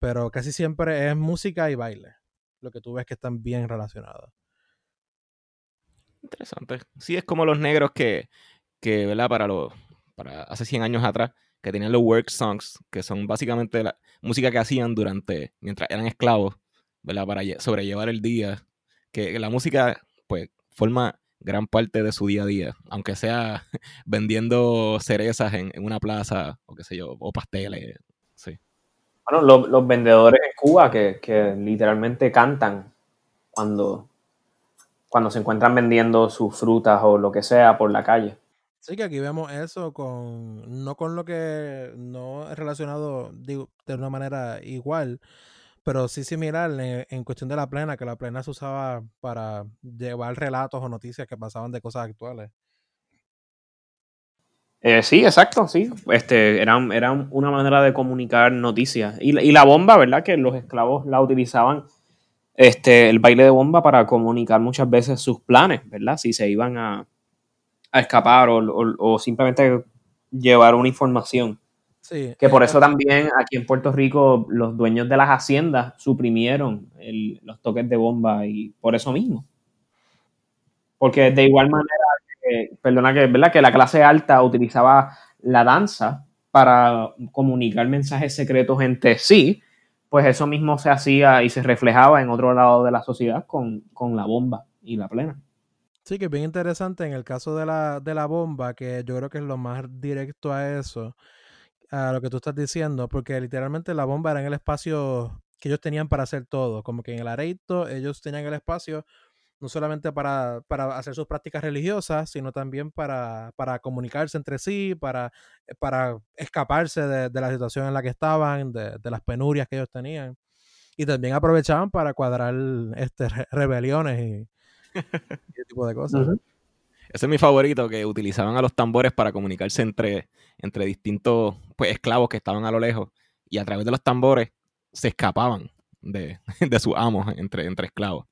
Pero casi siempre es música y baile. Lo que tú ves que están bien relacionados. Interesante. Sí, es como los negros que, que ¿verdad? Para, los, para hace 100 años atrás, que tenían los work songs, que son básicamente la música que hacían durante, mientras eran esclavos, ¿verdad? Para sobrellevar el día. Que la música, pues, forma gran parte de su día a día, aunque sea vendiendo cerezas en, una plaza o qué sé yo, o pasteles. Sí. Bueno, los vendedores en Cuba que, literalmente cantan cuando, cuando se encuentran vendiendo sus frutas o lo que sea por la calle. Sí, que aquí vemos eso con, no con lo que no es relacionado de una manera igual, pero sí similar en, en, cuestión de la plena, que la plena se usaba para llevar relatos o noticias que pasaban de cosas actuales. Eh, sí, exacto, sí. Este, era, era una manera de comunicar noticias. Y, y, la bomba, ¿verdad? Que los esclavos la utilizaban, este, el baile de bomba para comunicar muchas veces sus planes, ¿verdad? Si se iban a, a escapar o, o, o simplemente llevar una información que por eso también aquí en Puerto Rico los dueños de las haciendas suprimieron los toques de bomba y por eso mismo. Porque de igual manera, perdona que, ¿verdad? que la clase alta utilizaba la danza para comunicar mensajes secretos entre sí, pues eso mismo se hacía y se reflejaba en otro lado de la sociedad con, la bomba y la plena. Sí, que es bien interesante en el caso de la, de la bomba, que yo creo que es lo más directo a eso a lo que tú estás diciendo, porque literalmente la bomba era en el espacio que ellos tenían para hacer todo, como que en el areito ellos tenían el espacio no solamente para, para hacer sus prácticas religiosas, sino también para, para comunicarse entre sí, para, eh, para escaparse de, la situación en la que estaban, de, las penurias que ellos tenían. Y también aprovechaban para cuadrar este, rebeliones y, ese tipo de cosas. Ese es mi favorito, que utilizaban a los tambores para comunicarse entre, entre distintos pues, esclavos que estaban a lo lejos y a través de los tambores se escapaban de, sus amos entre, entre esclavos.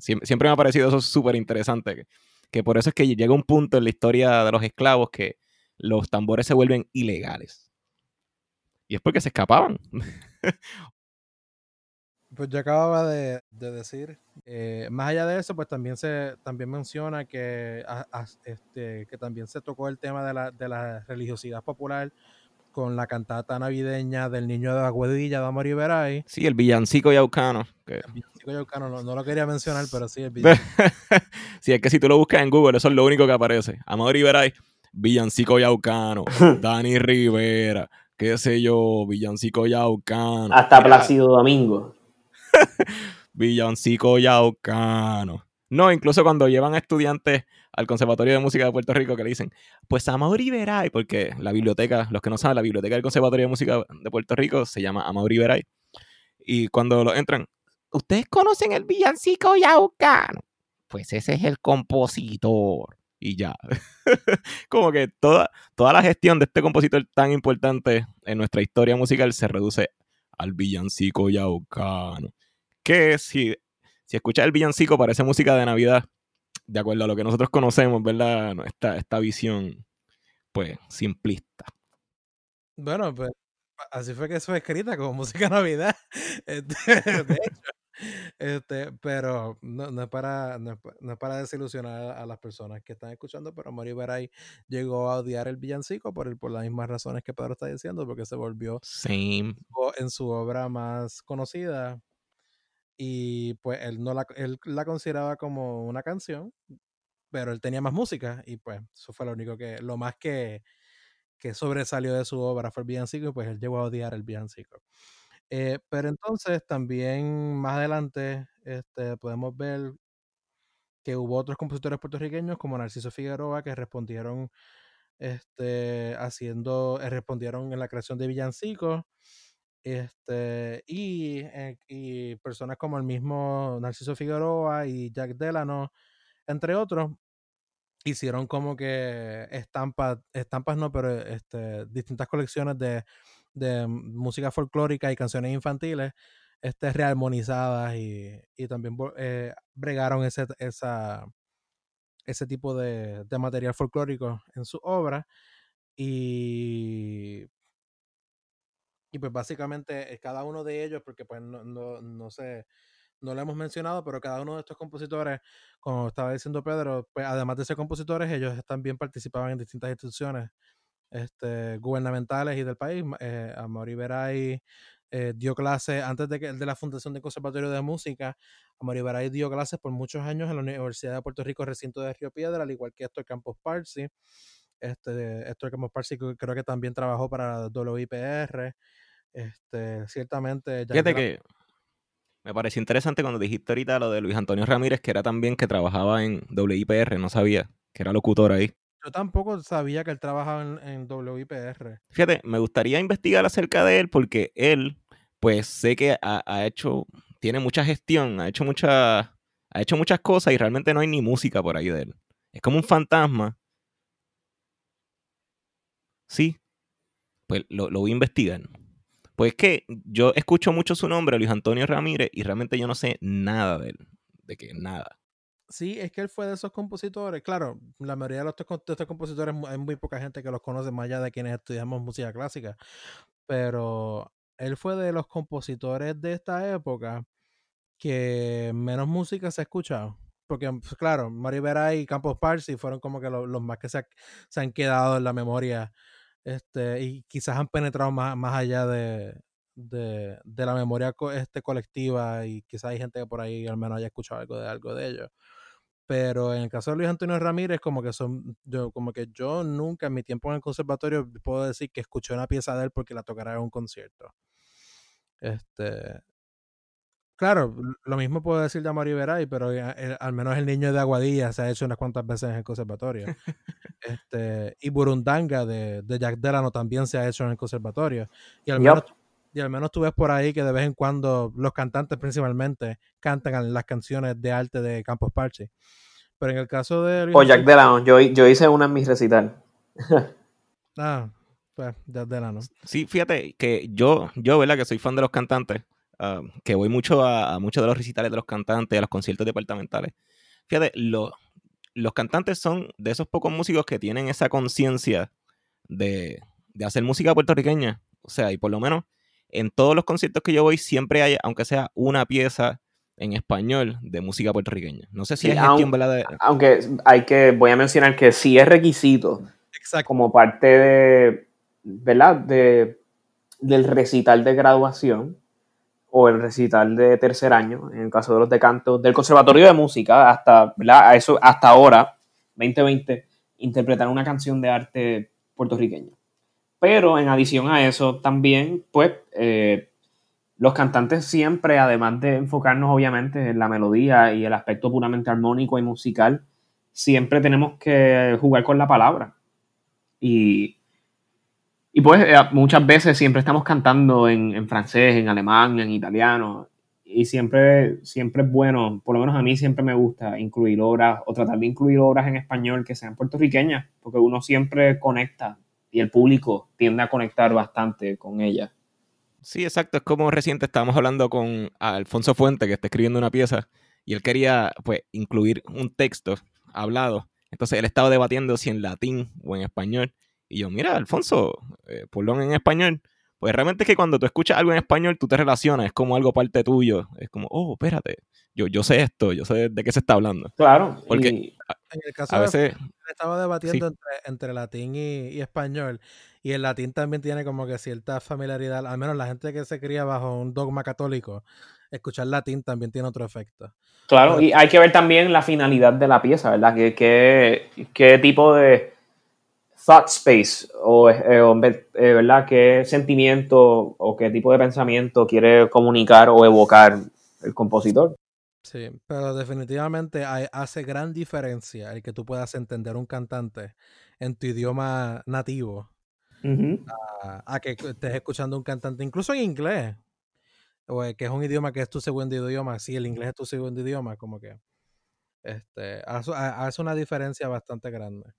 Siempre me ha parecido eso súper interesante, que, por eso es que llega un punto en la historia de los esclavos que los tambores se vuelven ilegales. Y es porque se escapaban. Pues yo acababa de, decir, eh, más allá de eso, pues también se también menciona que, este, que también se tocó el tema de la, de la religiosidad popular con la cantata navideña del niño de Aguedilla de Amor Iberay. Sí, el villancico yaucano. El villancico yaucano, no, lo quería mencionar, pero sí, el villancico. sí, es que si tú lo buscas en Google, eso es lo único que aparece. Amor Iberay, villancico yaucano, Dani Rivera, qué sé yo, villancico yaucano. Hasta Plácido Domingo. Villancico Yaucano. No, incluso cuando llevan a estudiantes al Conservatorio de Música de Puerto Rico que le dicen, pues Amaury Veray, porque la biblioteca, los que no saben, la biblioteca del Conservatorio de Música de Puerto Rico se llama Amaury Veray. Y cuando lo entran, ¿ustedes conocen el villancico Yaucano? Pues ese es el compositor. Y ya. Como que toda, toda la gestión de este compositor tan importante en nuestra historia musical se reduce al villancico yaucano. Que si, si escuchas el villancico parece música de Navidad, de acuerdo a lo que nosotros conocemos, ¿verdad? Esta, esta visión, pues, simplista. Bueno, pues así fue que eso fue escrita como música Navidad. Este, de hecho, este, pero no, no, es para, no, es para desilusionar a las personas que están escuchando, pero Mori Veray llegó a odiar el villancico por, el, por las mismas razones que Pedro está diciendo, porque se volvió Same. en su obra más conocida. Y pues él no la, él la consideraba como una canción, pero él tenía más música y pues eso fue lo único que, lo más que, que sobresalió de su obra fue el villancico y pues él llegó a odiar el villancico. Eh, pero entonces también más adelante este, podemos ver que hubo otros compositores puertorriqueños como Narciso Figueroa que respondieron este, haciendo, eh, respondieron en la creación de villancicos este, y, eh, y, personas como el mismo Narciso Figueroa y Jack Delano, entre otros, hicieron como que estampas, estampas no, pero este, distintas colecciones de, de música folclórica y canciones infantiles este, rearmonizadas y, y también eh, bregaron ese, esa, ese tipo de, de material folclórico en su obra. Y y pues básicamente eh, cada uno de ellos, porque pues no, no, no sé, no lo hemos mencionado, pero cada uno de estos compositores, como estaba diciendo Pedro, pues además de ser compositores, ellos también participaban en distintas instituciones este, gubernamentales y del país. Eh, Veray eh, dio clases, antes de, que, de la fundación del Conservatorio de Música, Amaury Veray dio clases por muchos años en la Universidad de Puerto Rico, recinto de Río Piedra, al igual que Héctor Campos Parsi. Este, Héctor Campos Parsi creo que también trabajó para WIPR. Este, ciertamente. Fíjate que me pareció interesante cuando dijiste ahorita lo de Luis Antonio Ramírez, que era también que trabajaba en WIPR, no sabía que era locutor ahí. Yo tampoco sabía que él trabajaba en, WIPR. Fíjate, me gustaría investigar acerca de él porque él, pues sé que ha, hecho, tiene mucha gestión, ha hecho, mucha, ha hecho muchas cosas y realmente no hay ni música por ahí de él. Es como un fantasma. Sí, pues lo, lo voy a investigar. Pues es que yo escucho mucho su nombre, Luis Antonio Ramírez, y realmente yo no sé nada de él, de que nada. Sí, es que él fue de esos compositores. Claro, la mayoría de, los, de estos compositores hay muy poca gente que los conoce más allá de quienes estudiamos música clásica. Pero él fue de los compositores de esta época que menos música se ha escuchado. Porque, pues, claro, Mario Vera y Campos Parsi fueron como que los, más que se, han quedado en la memoria este, y quizás han penetrado más, más allá de, de, la memoria este, colectiva y quizás hay gente que por ahí al menos haya escuchado algo de algo de ellos. Pero en el caso de Luis Antonio Ramírez, como que son, yo, como que yo nunca en mi tiempo en el conservatorio puedo decir que escuché una pieza de él porque la tocará en un concierto. Este, Claro, lo mismo puedo decir de Amari Veray, pero eh, al menos el niño de Aguadilla se ha hecho unas cuantas veces en el conservatorio. este, y Burundanga de, de, Jack Delano también se ha hecho en el conservatorio. Y al, menos, y al menos tú ves por ahí que de vez en cuando los cantantes principalmente cantan las canciones de arte de Campos Parche. Pero en el caso de... O Jack Delano, yo, yo hice una en mi recital. ah, pues Jack Delano. Sí, fíjate que yo, yo, ¿verdad? Que soy fan de los cantantes Ah, que voy mucho a, muchos de los recitales de los cantantes, a los conciertos departamentales. Fíjate, los cantantes son de esos pocos músicos que tienen esa conciencia de, hacer música puertorriqueña. O sea, y por lo menos en todos los conciertos que yo voy siempre hay, aunque sea una pieza en español de música puertorriqueña. No sé si es aunque, aunque hay que, voy a mencionar que sí es requisito como parte de, ¿verdad? De, del recital de graduación o el recital de tercer año, en el caso de los decantos del Conservatorio de Música, hasta, eso, hasta ahora, 2020, interpretar una canción de arte puertorriqueño. Pero en adición a eso, también, pues, eh, los cantantes siempre, además de enfocarnos obviamente en la melodía y el aspecto puramente armónico y musical, siempre tenemos que jugar con la palabra. Y y pues eh, muchas veces siempre estamos cantando en, francés, en alemán, en italiano. Y siempre, siempre es bueno, por lo menos a mí siempre me gusta incluir obras o tratar de incluir obras en español que sean puertorriqueñas, porque uno siempre conecta y el público tiende a conectar bastante con ellas. Sí, exacto. Es como reciente estábamos hablando con Alfonso Fuente, que está escribiendo una pieza, y él quería pues incluir un texto hablado. Entonces él estaba debatiendo si en latín o en español. Y yo, mira, Alfonso, eh, en español. Pues realmente es que cuando tú escuchas algo en español, tú te relacionas, es como algo parte tuyo. Es como, oh, espérate, yo, yo sé esto, yo sé de qué se está hablando. Claro. Porque en el caso a veces... estaba debatiendo entre, latín y, español. Y el latín también tiene como que cierta familiaridad, al menos la gente que se cría bajo un dogma católico, escuchar latín también tiene otro efecto. Claro, y hay que ver también la finalidad de la pieza, ¿verdad? ¿Qué, qué, tipo de thought space o, eh, eh, ¿verdad? qué sentimiento o qué tipo de pensamiento quiere comunicar o evocar el compositor? Sí, pero definitivamente hace gran diferencia el que tú puedas entender un cantante en tu idioma nativo a, que estés escuchando un cantante, incluso en inglés, o que es un idioma que es tu segundo idioma, si el inglés es tu segundo idioma, como que este, hace, una diferencia bastante grande.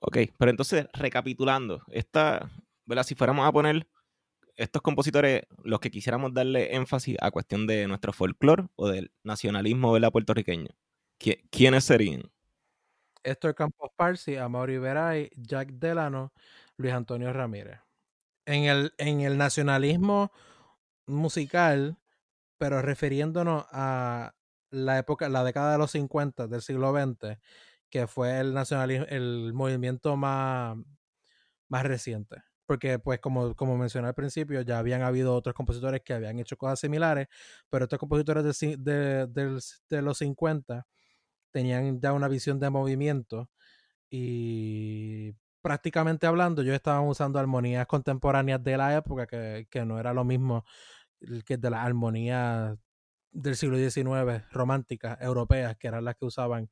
Ok, pero entonces, recapitulando, esta, ¿verdad? Si fuéramos a poner estos compositores, los que quisiéramos darle énfasis a cuestión de nuestro folclore o del nacionalismo ¿verdad? puertorriqueño, ¿quiénes serían? Héctor Campos Parsi, Amaury Veray, Jack Delano, Luis Antonio Ramírez. En el, en el nacionalismo musical, pero refiriéndonos a la época, la década de los 50 del siglo XX, que fue el nacionalismo, el movimiento más, más reciente. Porque, pues, como, como mencioné al principio, ya habían habido otros compositores que habían hecho cosas similares, pero estos compositores de, de los 50 tenían ya una visión de movimiento y prácticamente hablando, yo estaban usando armonías contemporáneas de la época que, que no era lo mismo que de las armonías del siglo XIX, románticas, europeas, que eran las que usaban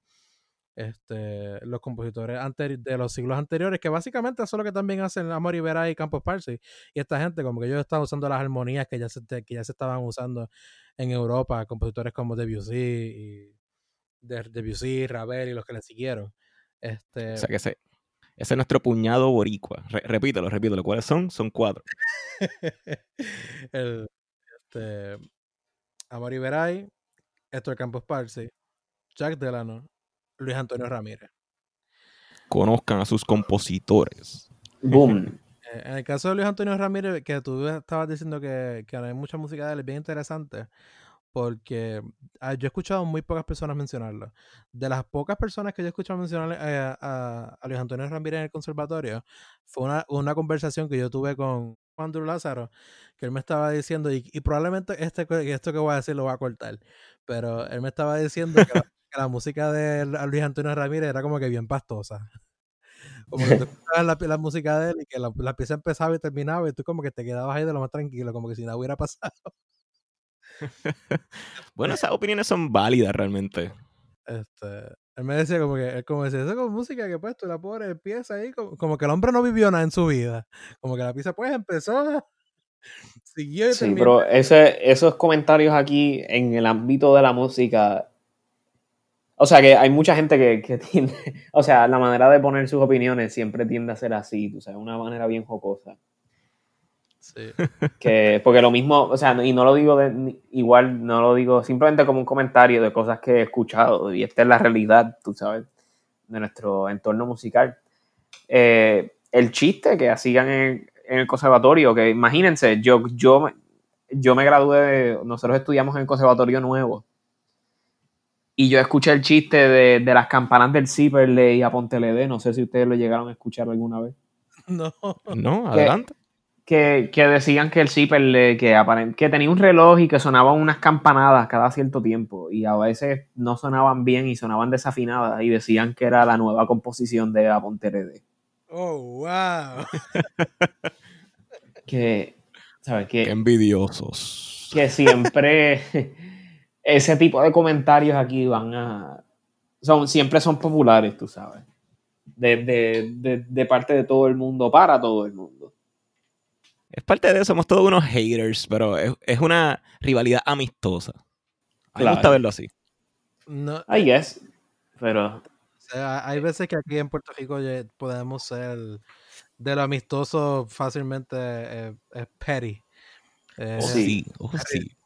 este, los compositores de los siglos anteriores, que básicamente eso es lo que también hacen Amor Ibera y Campos Parsi. Y esta gente, como que ellos están usando las armonías que ya se, que ya se estaban usando en Europa, compositores como Debussy y Debussy, Ravel y los que le siguieron. Este... O sea que ese, ese es nuestro puñado boricua. repítelo, repítelo. ¿Cuáles son? Son cuatro. el, este, Amor Iberay, Héctor Campos Parsi, Jack Delano, Luis Antonio Ramírez. Conozcan a sus compositores. Boom. En el caso de Luis Antonio Ramírez, que tú estabas diciendo que, que hay mucha música de él, es bien interesante porque ah, yo he escuchado muy pocas personas mencionarlo. De las pocas personas que yo he escuchado mencionar eh, a, Luis Antonio Ramírez en el conservatorio, fue una, conversación que yo tuve con Juan Lázaro, que él me estaba diciendo, y, probablemente este, esto que voy a decir lo voy a cortar, pero él me estaba diciendo que la, música de Luis Antonio Ramírez era como que bien pastosa. Como que tú escuchabas la, música de él y que la, la pieza empezaba y terminaba y tú como que te quedabas ahí de lo más tranquilo, como que si nada hubiera pasado. bueno, esas opiniones son válidas realmente. Este, él me decía como que, él como decía, eso es como música que pues tú la pobre empieza ahí, como, que el hombre no vivió nada en su vida. Como que la pieza pues empezó, siguió y Sí, pero ese, esos comentarios aquí en el ámbito de la música, o sea que hay mucha gente que, que tiende, o sea, la manera de poner sus opiniones siempre tiende a ser así, tú sabes, una manera bien jocosa. Que, porque lo mismo, o sea, y no lo digo de, igual, no lo digo simplemente como un comentario de cosas que he escuchado, y esta es la realidad, tú sabes, de nuestro entorno musical. Eh, el chiste que hacían en, el conservatorio, que imagínense, yo, yo, yo me gradué, nosotros estudiamos en el conservatorio nuevo, y yo escuché el chiste de, de las campanas del Ciperle y a Pontelede, no sé si ustedes lo llegaron a escuchar alguna vez. No. No, adelante que, decían que el zipper que, que tenía un reloj y que sonaban unas campanadas cada cierto tiempo y a veces no sonaban bien y sonaban desafinadas y decían que era la nueva composición de Aponterede. Oh, wow. que, ¿sabes qué? envidiosos. Que siempre ese tipo de comentarios aquí van a... Son, siempre son populares, tú sabes. de parte de todo el mundo, para todo el mundo es parte de eso, somos todos unos haters, pero es, una rivalidad amistosa. A mí me gusta verlo así. No, I guess, pero... hay veces que aquí en Puerto Rico podemos ser de lo amistoso fácilmente eh, es petty. Eh, oh, sí, oh, sí.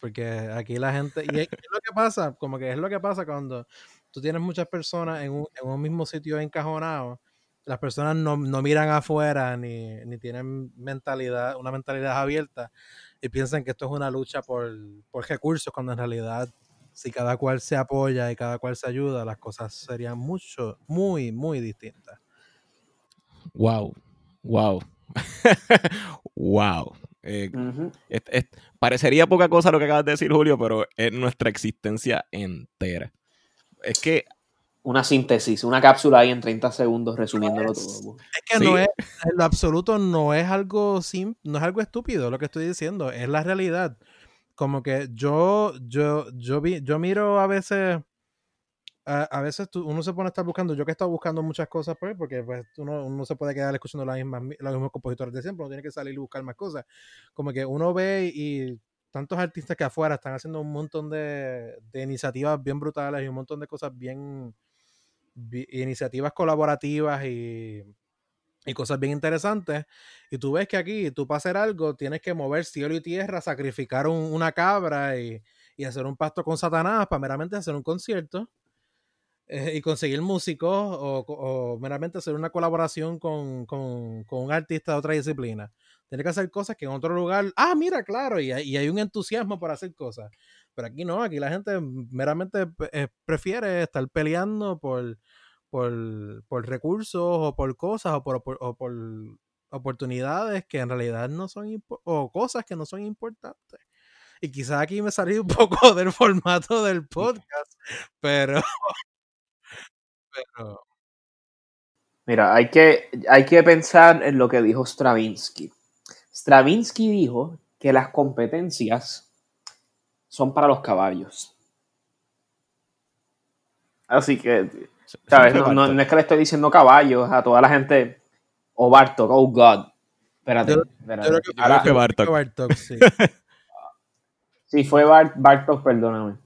Porque aquí la gente... Y es, lo que pasa, como que es lo que pasa cuando tú tienes muchas personas en un, en un mismo sitio encajonado las personas no, miran afuera ni, tienen mentalidad, una mentalidad abierta y piensan que esto es una lucha por, recursos, cuando en realidad si cada cual se apoya y cada cual se ayuda, las cosas serían mucho, muy, muy distintas. Wow, wow, wow. Eh, parecería poca cosa lo que acabas de decir, Julio, pero es nuestra existencia entera. Es que una síntesis, una cápsula ahí en 30 segundos resumiéndolo todo. Es que no es, en lo absoluto no es algo sim, no es algo estúpido lo que estoy diciendo, es la realidad. Como que yo, yo, yo vi, yo miro a veces, a, veces uno se pone a estar buscando, yo que he estado buscando muchas cosas pues, porque pues, uno, uno se puede quedar escuchando los mismos compositores de siempre, uno tiene que salir y buscar más cosas. Como que uno ve y tantos artistas que afuera están haciendo un montón de, de iniciativas bien brutales y un montón de cosas bien, iniciativas colaborativas y, cosas bien interesantes. Y tú ves que aquí, tú para hacer algo, tienes que mover cielo y tierra, sacrificar una cabra y, hacer un pacto con Satanás para meramente hacer un concierto eh, y conseguir músicos o, meramente hacer una colaboración con, un artista de otra disciplina. Tienes que hacer cosas que en otro lugar, ah, mira, claro, y, y hay un entusiasmo por hacer cosas. Pero aquí no, aquí la gente meramente eh, prefiere estar peleando por, por, recursos o por cosas o por, oportunidades que en realidad no son o cosas que no son importantes. Y quizás aquí me salí un poco del formato del podcast, pero, pero... Mira, hay que, hay que pensar en lo que dijo Stravinsky. Stravinsky dijo que las competencias son para los caballos. Así que, ¿sabes? No, es que le estoy diciendo caballos a toda la gente. O oh, Bartok, oh God. Espérate, espérate. Yo fue Bartok. sí. sí, fue Bartok, perdóname.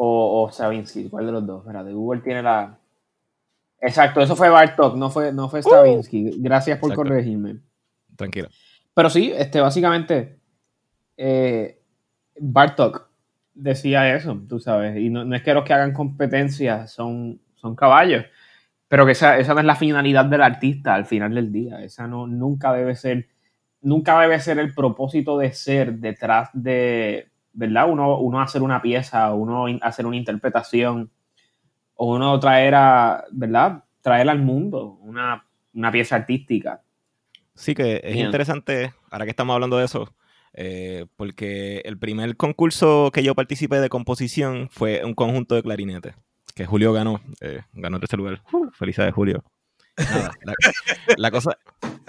O, o ¿cuál de los dos? Espérate, Google tiene la. Exacto, eso fue Bartok, no fue, no fue Stravinsky. Gracias por corregirme. Tranquilo. Pero sí, este, básicamente, eh, Bartok decía eso, tú sabes, y no, es que los que hagan competencia son, son caballos, pero que esa, esa, no es la finalidad del artista al final del día, esa no, nunca debe ser, nunca debe ser el propósito de ser detrás de, ¿verdad? Uno, uno hacer una pieza, uno hacer una interpretación, o uno traer a, ¿verdad? Traer al mundo una, pieza artística. Sí, que es interesante, ahora que estamos hablando de eso, eh, porque el primer concurso que yo participé de composición fue un conjunto de clarinetes, que Julio ganó, eh, ganó tercer lugar. Uh, felicidades, Julio. la, cosa,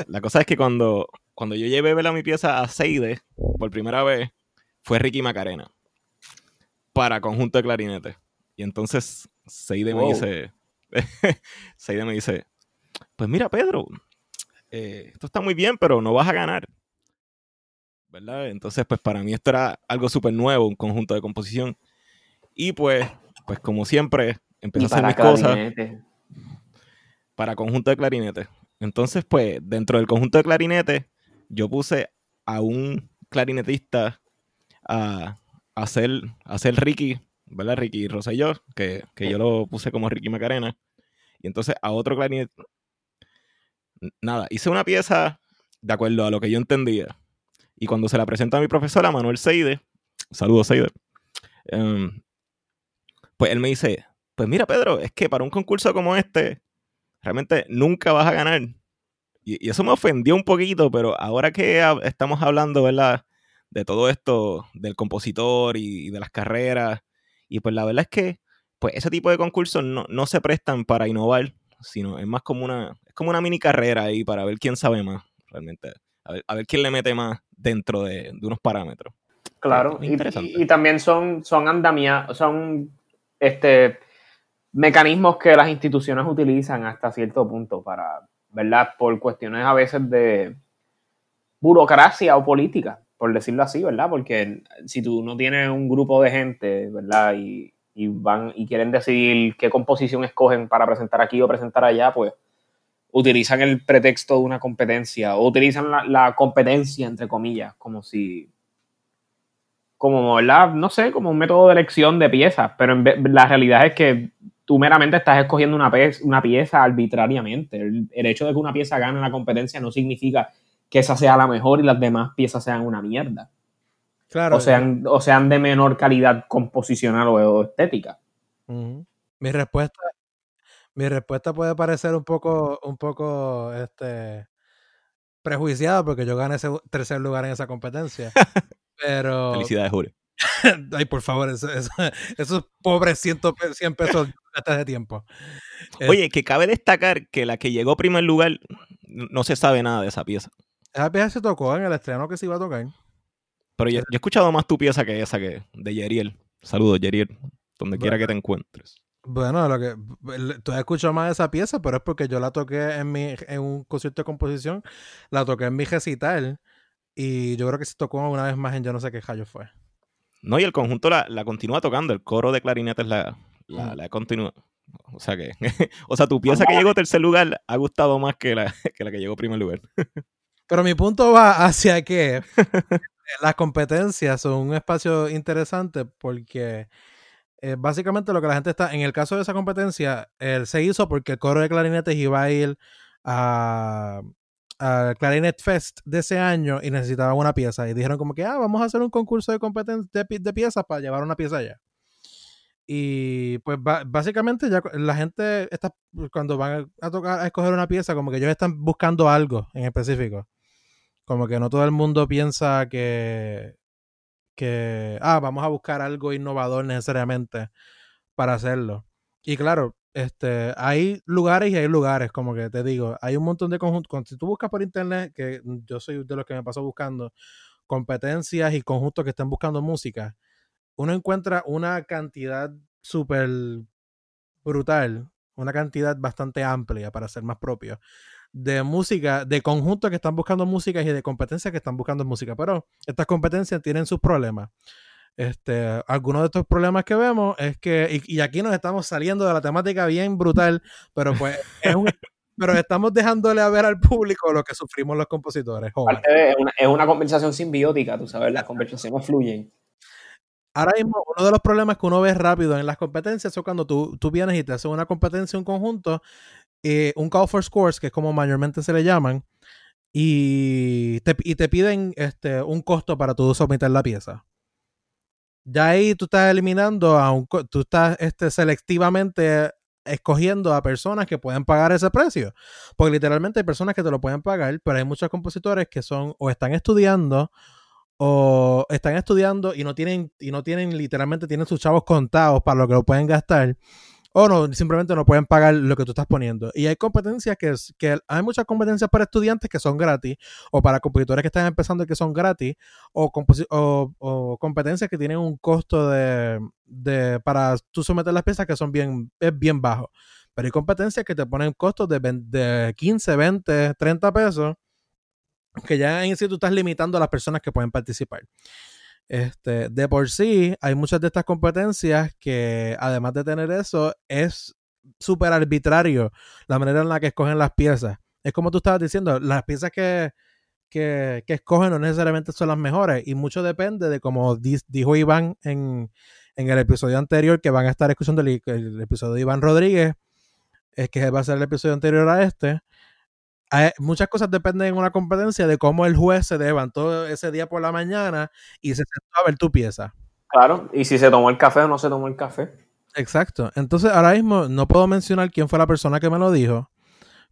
la cosa es que cuando, cuando yo llevé a mi pieza a Seide por primera vez, fue Ricky Macarena para conjunto de clarinetes. Y entonces Seide me dice, Seide me dice, pues mira Pedro, eh, esto está muy bien, pero no vas a ganar. ¿verdad? Entonces, pues para mí esto era algo súper nuevo, un conjunto de composición. Y pues, pues como siempre, empecé a hacer mis cosas para conjunto de clarinete. Entonces, pues, dentro del conjunto de clarinete, yo puse a un clarinetista a, a hacer Ricky, ¿verdad? Ricky Rosselló, que, que yo lo puse como Ricky Macarena. Y entonces a otro clarinete. Nada, hice una pieza de acuerdo a lo que yo entendía. Y cuando se la presenta a mi profesora, Manuel Seide, saludos Seide, em, pues él me dice, pues mira Pedro, es que para un concurso como este, realmente nunca vas a ganar. Y, eso me ofendió un poquito, pero ahora que estamos hablando, ¿verdad? De todo esto, del compositor y, de las carreras, y pues la verdad es que pues ese tipo de concursos no, no se prestan para innovar, sino es más como una, es como una mini carrera ahí para ver quién sabe más, realmente a ver, quién le mete más dentro de, unos parámetros. Claro, y, también son, son andamias, son este, mecanismos que las instituciones utilizan hasta cierto punto para, ¿verdad? Por cuestiones a veces de burocracia o política, por decirlo así, ¿verdad? Porque si tú no tienes un grupo de gente, ¿verdad? Y, y van y quieren decidir qué composición escogen para presentar aquí o presentar allá, pues utilizan el pretexto de una competencia o utilizan la, competencia, entre comillas, como si, como, ¿verdad? No sé, como un método de elección de piezas, pero la realidad es que tú meramente estás escogiendo una, una pieza arbitrariamente. El, hecho de que una pieza gane la competencia no significa que esa sea la mejor y las demás piezas sean una mierda. Claro. O sean, o sean de menor calidad composicional o, estética. Mi respuesta mi respuesta puede parecer un poco, un poco, este, prejuiciada porque yo gané ese tercer lugar en esa competencia. Pero. Felicidades, Julio. Ay, por favor, eso, esos pobres 100, 100 pesos hasta de tiempo. Oye, que cabe destacar que la que llegó primer lugar no se sabe nada de esa pieza. Esa pieza se tocó en el estreno que se iba a tocar. Pero yo, he escuchado más tu pieza que esa que de Yeriel. Saludos, Yeriel, donde quiera que te encuentres. Bueno, lo que tú has escuchado más de esa pieza, pero es porque yo la toqué en mi en un concierto de composición, la toqué en mi recital y yo creo que se tocó una vez más en yo no sé qué callo fue. No, y el conjunto la, continúa tocando, el coro de clarinetes la, la, la continúa. O sea que, o sea, tu pieza que llegó tercer lugar ha gustado más que la que, la que llegó primer lugar. Pero mi punto va hacia que las competencias son un espacio interesante porque eh, básicamente lo que la gente está, en el caso de esa competencia, él se hizo porque el coro de clarinetes iba a ir a, al Clarinet Fest de ese año y necesitaban una pieza. Y dijeron como que, ah, vamos a hacer un concurso de, de, de piezas para llevar una pieza allá. Y pues básicamente ya la gente está, cuando van a tocar, a escoger una pieza, como que ellos están buscando algo en específico. Como que no todo el mundo piensa que, que, ah, vamos a buscar algo innovador necesariamente para hacerlo. Y claro, este, hay lugares y hay lugares, como que te digo, hay un montón de conjuntos. Si tú buscas por internet, que yo soy de los que me paso buscando competencias y conjuntos que estén buscando música, uno encuentra una cantidad súper brutal, una cantidad bastante amplia para ser más propio de música, de conjuntos que están buscando música y de competencias que están buscando música. Pero estas competencias tienen sus problemas. Este, algunos de estos problemas que vemos es que, y, aquí nos estamos saliendo de la temática bien brutal, pero pues pero estamos dejándole a ver al público lo que sufrimos los compositores. Es una, es una conversación simbiótica, tú sabes, las conversaciones fluyen. Ahora mismo, uno de los problemas que uno ve rápido en las competencias es cuando tú, tú vienes y te haces una competencia, un conjunto, eh, un call for scores, que es como mayormente se le llaman, y te, y te piden este, un costo para tú someter la pieza. Ya ahí tú estás eliminando a un, tú estás este, selectivamente escogiendo a personas que pueden pagar ese precio. Porque literalmente hay personas que te lo pueden pagar, pero hay muchos compositores que son o están estudiando o están estudiando y no tienen y no tienen literalmente tienen sus chavos contados para lo que lo pueden gastar o no, simplemente no pueden pagar lo que tú estás poniendo. Y hay competencias que, que hay muchas competencias para estudiantes que son gratis, o para compositores que están empezando que son gratis, o, o, competencias que tienen un costo de, de, para tú someter las piezas que son bien, es bien bajo. Pero hay competencias que te ponen costos de, de 15, 20, 30 pesos, que ya en sí tú estás limitando a las personas que pueden participar. Este, de por sí, hay muchas de estas competencias que, además de tener eso, es súper arbitrario la manera en la que escogen las piezas. Es como tú estabas diciendo, las piezas que, que, escogen no necesariamente son las mejores y mucho depende de como dijo Iván en, en, el episodio anterior, que van a estar escuchando el, el episodio de Iván Rodríguez, es que va a ser el episodio anterior a este muchas cosas dependen en una competencia de cómo el juez se levantó ese día por la mañana y se sentó a ver tu pieza. Claro, y si se tomó el café o no se tomó el café. Exacto. Entonces, ahora mismo no puedo mencionar quién fue la persona que me lo dijo,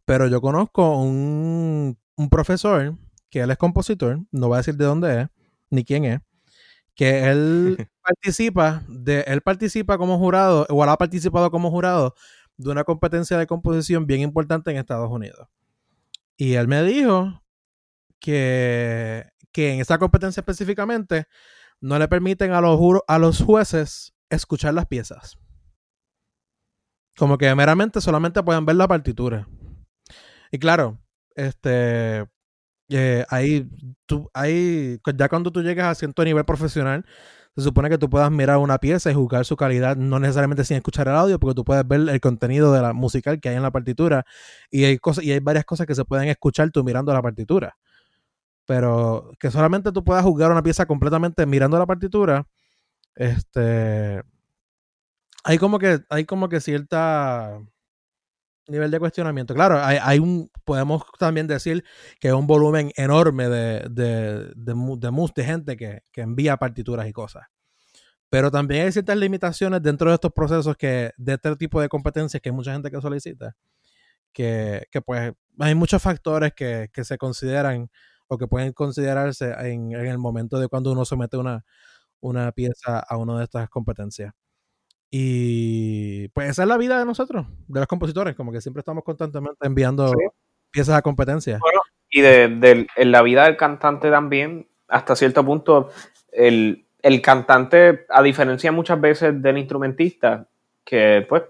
pero yo conozco un, un profesor que él es compositor, no voy a decir de dónde es, ni quién es, que él participa, de, él participa como jurado, o ha participado como jurado de una competencia de composición bien importante en Estados Unidos. Y él me dijo que, que en esa competencia específicamente no le permiten a los, a los jueces escuchar las piezas. Como que meramente solamente pueden ver la partitura. Y claro, este eh, ahí, tú, ahí, ya cuando tú llegas a cierto nivel profesional, se supone que tú puedas mirar una pieza y juzgar su calidad, no necesariamente sin escuchar el audio, porque tú puedes ver el contenido de la musical que hay en la partitura y hay cosas y hay varias cosas que se pueden escuchar tú mirando la partitura. Pero que solamente tú puedas juzgar una pieza completamente mirando la partitura, este hay como que hay como que cierta nivel de cuestionamiento. Claro, hay, un, podemos también decir que hay un volumen enorme de, de, de, de, gente que, que, envía partituras y cosas. Pero también hay ciertas limitaciones dentro de estos procesos que, de este tipo de competencias que hay mucha gente que solicita, que, que pues hay muchos factores que, que se consideran o que pueden considerarse en, en, el momento de cuando uno somete una, una pieza a una de estas competencias. Y pues esa es la vida de nosotros, de los compositores, como que siempre estamos constantemente enviando piezas a competencia. Bueno, y de, de, en la vida del cantante también, hasta cierto punto, el, el cantante, a diferencia muchas veces del instrumentista, que pues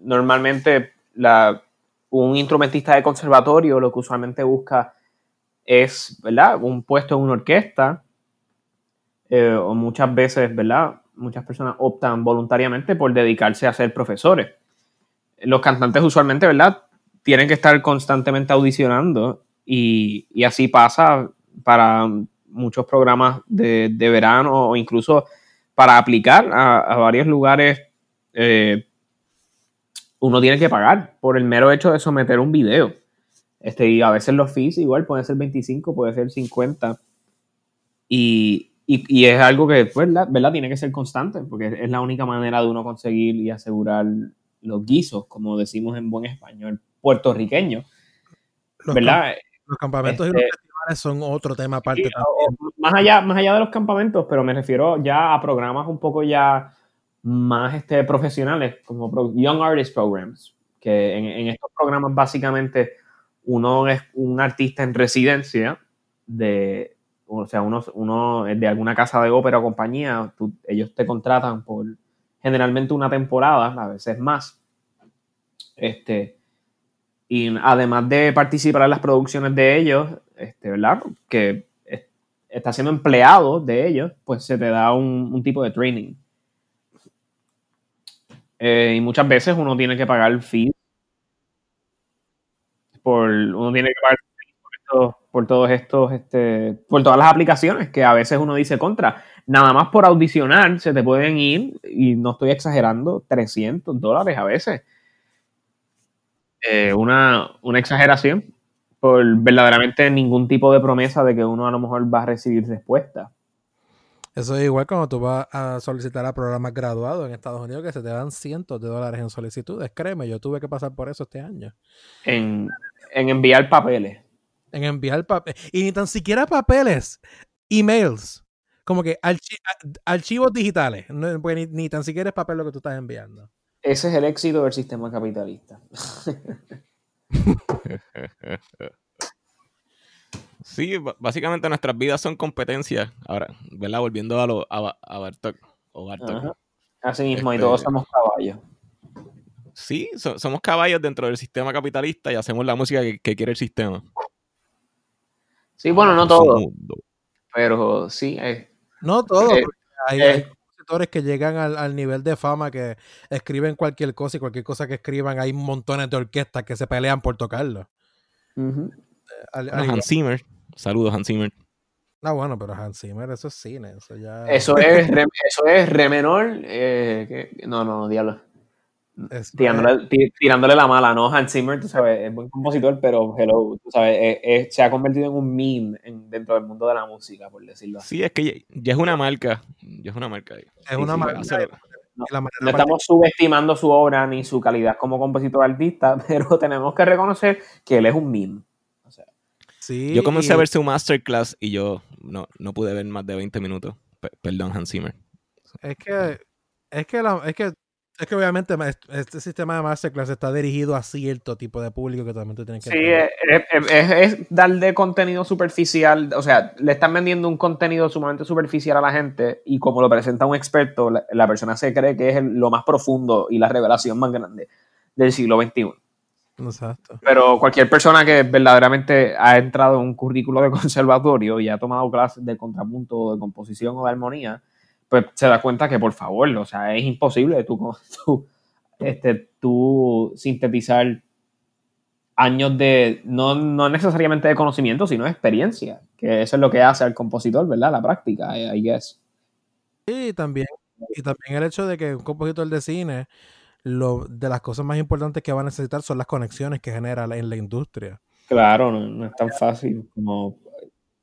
normalmente la, un instrumentista de conservatorio lo que usualmente busca es, ¿verdad? Un puesto en una orquesta, eh, o muchas veces, ¿verdad? Muchas personas optan voluntariamente por dedicarse a ser profesores. Los cantantes usualmente, ¿verdad? Tienen que estar constantemente audicionando y, y así pasa para muchos programas de, de, verano o incluso para aplicar a, a varios lugares. Eh, uno tiene que pagar por el mero hecho de someter un video. Este, y a veces los fees igual pueden ser 25, puede ser 50. Y, y, y es algo que, pues, ¿verdad? Tiene que ser constante, porque es la única manera de uno conseguir y asegurar los guisos, como decimos en buen español, puertorriqueño. Los ¿Verdad? Camp los campamentos este, y los festivales son otro tema aparte sí, también. Más allá, más allá de los campamentos, pero me refiero ya a programas un poco ya más este, profesionales, como Young Artist Programs, que en, en estos programas básicamente uno es un artista en residencia de, o sea, uno, uno de alguna casa de ópera o compañía, ellos te contratan por generalmente una temporada, a veces más. Este, y además de participar en las producciones de ellos, este, ¿verdad? Que es, está siendo empleado de ellos, pues se te da un, tipo de training. Eh, y muchas veces uno tiene que pagar fees por, uno tiene que pagar estos, por todos estos, este, por todas las aplicaciones que a veces uno dice contra. Nada más por audicionar se te pueden ir, y no estoy exagerando, 300 dólares a veces. Eh, una, una exageración por verdaderamente ningún tipo de promesa de que uno a lo mejor va a recibir respuesta. Eso es igual cuando tú vas a solicitar a programas graduados en Estados Unidos que se te dan cientos de dólares en solicitudes. Créeme, yo tuve que pasar por eso este año. En, en enviar papeles. En enviar papeles. Y ni tan siquiera papeles, emails. Como que archi archivos digitales. No, ni, ni, tan siquiera es papel lo que tú estás enviando. Ese es el éxito del sistema capitalista. Sí, básicamente nuestras vidas son competencias. Ahora, ¿verdad? Volviendo a, lo, a, a Bartok. O Bartok. Así mismo, este, y todos somos caballos. Sí, so, somos caballos dentro del sistema capitalista y hacemos la música que, que quiere el sistema. Sí, bueno, no todo. Pero sí. Eh, no todo. Eh, hay, eh, hay, compositores que llegan al, al, nivel de fama que escriben cualquier cosa y cualquier cosa que escriban, hay montones de orquestas que se pelean por tocarlo. Uh -huh. al, al, Hans Zimmer. Saludos, Hans Zimmer. Ah, bueno, pero Hans Zimmer, eso es cine. Eso, ya... eso, es, re, eso es re menor. Eh, que, no, no, diablo. Es, tirándole, tirándole, la mala, ¿no? Hans Zimmer, tú sabes, es buen compositor, pero hello, tú sabes, es, es, se ha convertido en un meme en, dentro del mundo de la música, por decirlo así. Sí, es que ya, ya es una marca. Ya es una marca. Es una sí, marca. Sí, no, no estamos subestimando su obra ni su calidad como compositor artista, pero tenemos que reconocer que él es un meme. O sea, sí, yo comencé y... a ver su masterclass y yo no, no pude ver más de 20 minutos. P perdón, Hans Zimmer. Es que, es que, la, es que es que obviamente este sistema de masterclass está dirigido a cierto tipo de público que también tú tienes que... Sí, es, es, es, darle contenido superficial, o sea, le están vendiendo un contenido sumamente superficial a la gente y como lo presenta un experto, la, la persona se cree que es el, lo más profundo y la revelación más grande del siglo XXI. Exacto. Pero cualquier persona que verdaderamente ha entrado en un currículo de conservatorio y ha tomado clases de contrapunto, de composición o de armonía, pues se da cuenta que por favor, o sea, es imposible tú, tú, este, tú sintetizar años de, no, no necesariamente de conocimiento, sino de experiencia, que eso es lo que hace al compositor, ¿verdad? La práctica, I guess. Sí, también, y también el hecho de que un compositor de cine, lo, de las cosas más importantes que va a necesitar son las conexiones que genera en la industria. Claro, no, no es tan fácil como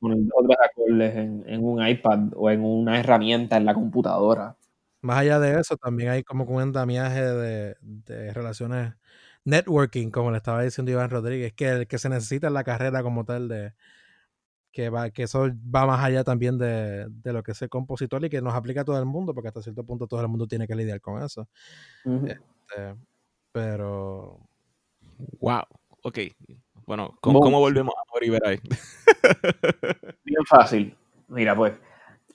poner otros acordes en, en, un iPad o en una herramienta en la computadora. Más allá de eso, también hay como un andamiaje de, de relaciones networking, como le estaba diciendo Iván Rodríguez, que el que se necesita en la carrera como tal de que va, que eso va más allá también de, lo que es el compositor y que nos aplica a todo el mundo, porque hasta cierto punto todo el mundo tiene que lidiar con eso. Este, pero wow, ok. Bueno, ¿cómo, volvemos a Mauri Bien fácil. Mira, pues,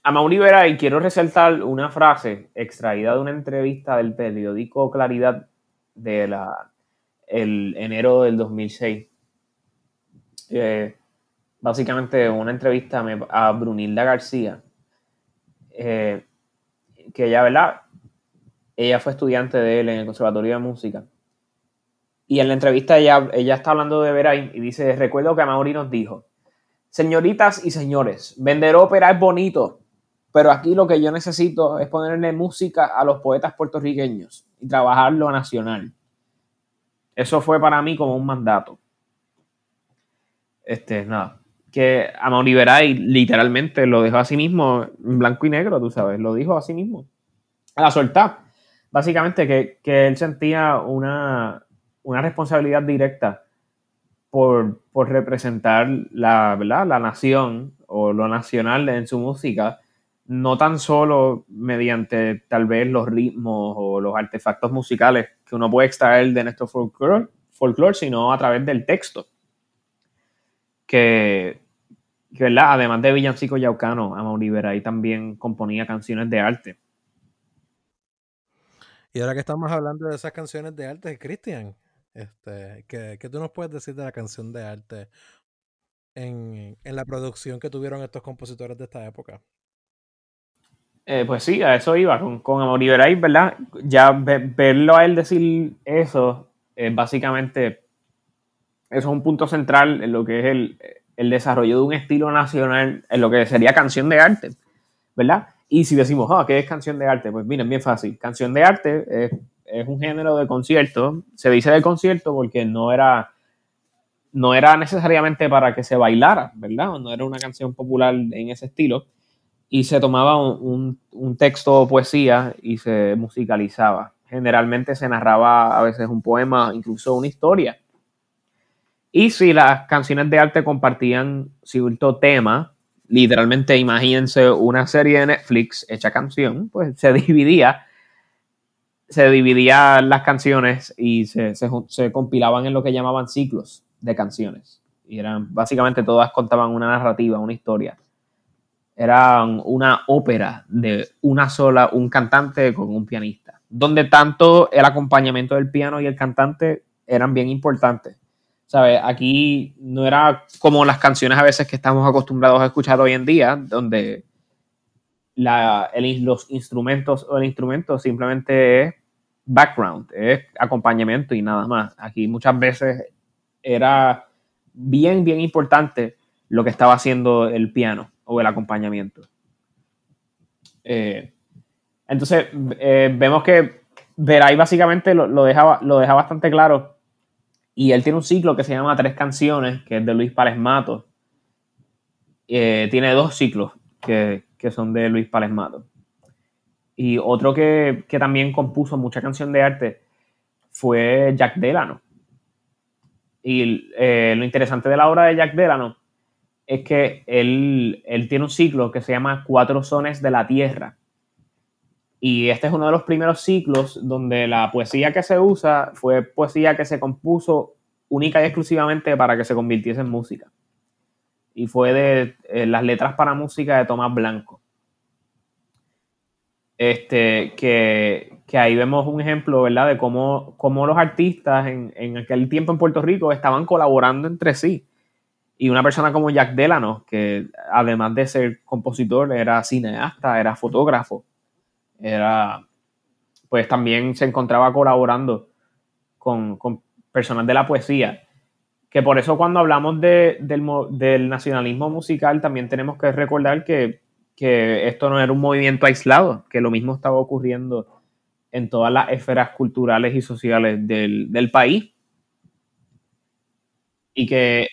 a Mauri Veray quiero resaltar una frase extraída de una entrevista del periódico Claridad de la el enero del 2006. Eh, básicamente una entrevista a Brunilda García, eh, que ella, ¿verdad? Ella fue estudiante de él en el Conservatorio de Música. Y en la entrevista ella, ella está hablando de Veray y dice, recuerdo que Amaury nos dijo, señoritas y señores, vender ópera es bonito, pero aquí lo que yo necesito es ponerle música a los poetas puertorriqueños y trabajar lo nacional. Eso fue para mí como un mandato. Este, nada. Que Amaury Veray literalmente lo dejó a sí mismo en blanco y negro, tú sabes, lo dijo a sí mismo. A la soltar. Básicamente que, que él sentía una, una responsabilidad directa por, representar la, ¿verdad? la nación o lo nacional en su música, no tan solo mediante tal vez los ritmos o los artefactos musicales que uno puede extraer de nuestro folclore, folclore sino a través del texto. Que, ¿verdad? además de Villancico Yaucano, Amaury Veray también componía canciones de arte. Y ahora que estamos hablando de esas canciones de arte, Cristian, este, ¿qué, tú nos puedes decir de la canción de arte en, la producción que tuvieron estos compositores de esta época? Eh, pues sí, a eso iba, con, con ¿verdad? Ya verlo a él decir eso, básicamente, eso es un punto central en lo que es el, el, desarrollo de un estilo nacional, en lo que sería canción de arte, ¿verdad? Y si decimos, ah, ¿qué es canción de arte? Pues miren, bien fácil. Canción de arte es es un género de concierto. Se dice de concierto porque no era, no era necesariamente para que se bailara, ¿verdad? No era una canción popular en ese estilo. Y se tomaba un, texto o poesía y se musicalizaba. Generalmente se narraba a veces un poema, incluso una historia. Y si las canciones de arte compartían cierto tema, literalmente imagínense una serie de Netflix hecha canción, pues se dividía se dividían las canciones y se, compilaban en lo que llamaban ciclos de canciones. Y eran, básicamente todas contaban una narrativa, una historia. Eran una ópera de una sola, un cantante con un pianista, donde tanto el acompañamiento del piano y el cantante eran bien importantes. ¿Sabes? Aquí no era como las canciones a veces que estamos acostumbrados a escuchar hoy en día, donde los instrumentos o el instrumento simplemente es background, es acompañamiento y nada más. Aquí muchas veces era bien, bien importante lo que estaba haciendo el piano o el acompañamiento. Eh, entonces, eh, vemos que Veray básicamente lo, lo, deja, lo deja bastante claro. Y él tiene un ciclo que se llama Tres Canciones, que es de Luis Párez Mato. Eh, tiene dos ciclos que, que, son de Luis Párez Mato. Y otro que, también compuso mucha canción de arte fue Jack Delano. Y eh, lo interesante de la obra de Jack Delano es que él, él, tiene un ciclo que se llama Cuatro Sones de la Tierra. Y este es uno de los primeros ciclos donde la poesía que se usa fue poesía que se compuso única y exclusivamente para que se convirtiese en música y fue de eh, las letras para música de Tomás Blanco. Este, que, ahí vemos un ejemplo, ¿verdad? De cómo, cómo los artistas en, en, aquel tiempo en Puerto Rico estaban colaborando entre sí. Y una persona como Jack Delano, que además de ser compositor, era cineasta, era fotógrafo, era, pues también se encontraba colaborando con, con personas de la poesía que por eso cuando hablamos del, del, nacionalismo musical también tenemos que recordar que, esto no era un movimiento aislado, que lo mismo estaba ocurriendo en todas las esferas culturales y sociales del, país. Y que